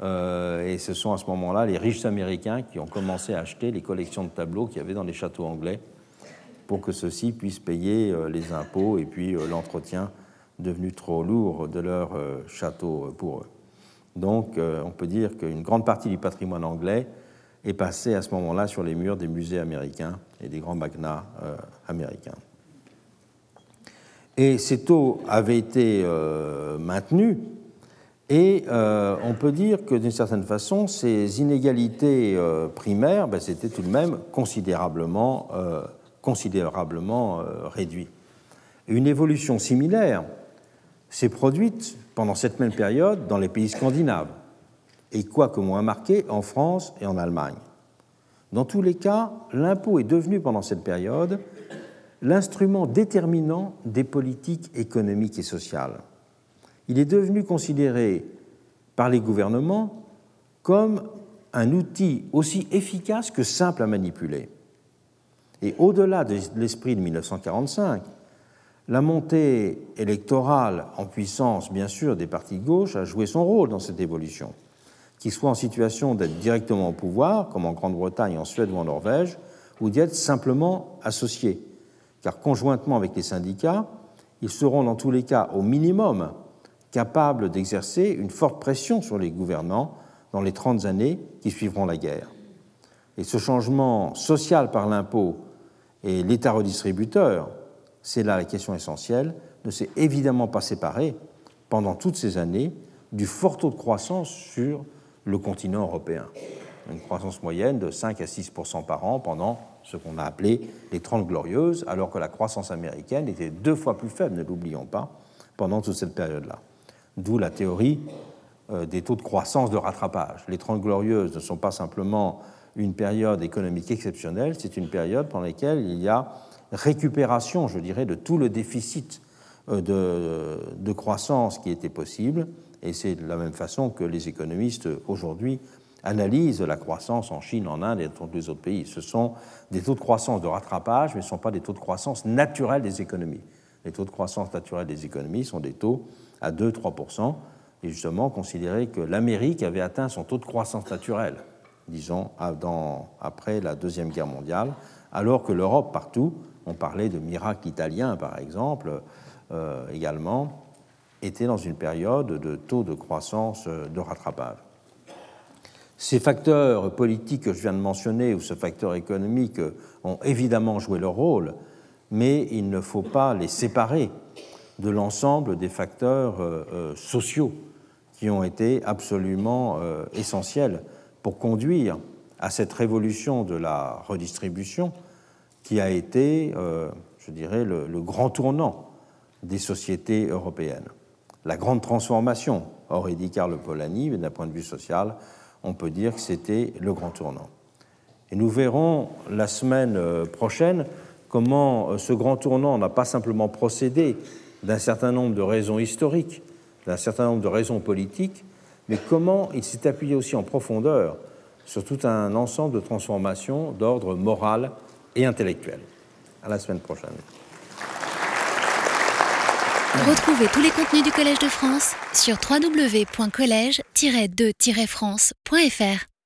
Euh, et ce sont à ce moment-là les riches américains qui ont commencé à acheter les collections de tableaux qu'il y avait dans les châteaux anglais pour que ceux-ci puissent payer euh, les impôts et puis euh, l'entretien devenu trop lourd de leur château pour eux. Donc on peut dire qu'une grande partie du patrimoine anglais est passée à ce moment-là sur les murs des musées américains et des grands magnats américains. Et ces taux avaient été maintenus et euh, on peut dire que d'une certaine façon, ces inégalités euh, primaires, ben, c'était tout de même considérablement, euh, considérablement réduit. Une évolution similaire s'est produite pendant cette même période dans les pays scandinaves, et quoique moins marquée en France et en Allemagne. Dans tous les cas, l'impôt est devenu pendant cette période l'instrument déterminant des politiques économiques et sociales il est devenu considéré par les gouvernements comme un outil aussi efficace que simple à manipuler. Et au-delà de l'esprit de 1945, la montée électorale en puissance, bien sûr, des partis de gauche a joué son rôle dans cette évolution. Qu'ils soient en situation d'être directement au pouvoir, comme en Grande-Bretagne, en Suède ou en Norvège, ou d'y être simplement associés. Car conjointement avec les syndicats, ils seront dans tous les cas au minimum capable d'exercer une forte pression sur les gouvernants dans les 30 années qui suivront la guerre. Et ce changement social par l'impôt et l'État redistributeur, c'est là la question essentielle, ne s'est évidemment pas séparé pendant toutes ces années du fort taux de croissance sur le continent européen. Une croissance moyenne de 5 à 6% par an pendant ce qu'on a appelé les 30 glorieuses, alors que la croissance américaine était deux fois plus faible, ne l'oublions pas, pendant toute cette période-là d'où la théorie euh, des taux de croissance de rattrapage. Les Trente Glorieuses ne sont pas simplement une période économique exceptionnelle, c'est une période pendant laquelle il y a récupération, je dirais, de tout le déficit euh, de, croissance qui était possible. Et c'est de la même façon que les économistes aujourd'hui analysent la croissance en Chine, en Inde et dans tous les autres pays. Ce sont des taux de croissance de rattrapage, mais ce ne sont pas des taux de croissance naturels des économies. Les taux de croissance naturels des économies sont des taux à 2-3%, et justement considérer que l'Amérique avait atteint son taux de croissance naturel, disons, après la Deuxième Guerre mondiale, alors que l'Europe, partout, on parlait de miracle italien par exemple, euh, également, était dans une période de taux de croissance euh, de rattrapage. Ces facteurs politiques que je viens de mentionner ou ce facteur économique ont évidemment joué leur rôle, mais il ne faut pas les séparer de l'ensemble des facteurs euh, sociaux qui ont été absolument essentiels pour conduire à cette révolution de la redistribution qui a été, je dirais, le, grand tournant des sociétés européennes. La grande transformation, aurait dit Karl Polanyi, d'un point de vue social, on peut dire que c'était le grand tournant. Et nous verrons la semaine prochaine comment ce grand tournant n'a pas simplement procédé d'un certain nombre de raisons historiques, d'un certain nombre de raisons politiques, mais comment il s'est appuyé aussi en profondeur sur tout un ensemble de transformations d'ordre moral et intellectuel. À la semaine prochaine. Retrouvez tous les contenus du Collège de France sur www.colège-2-france.fr.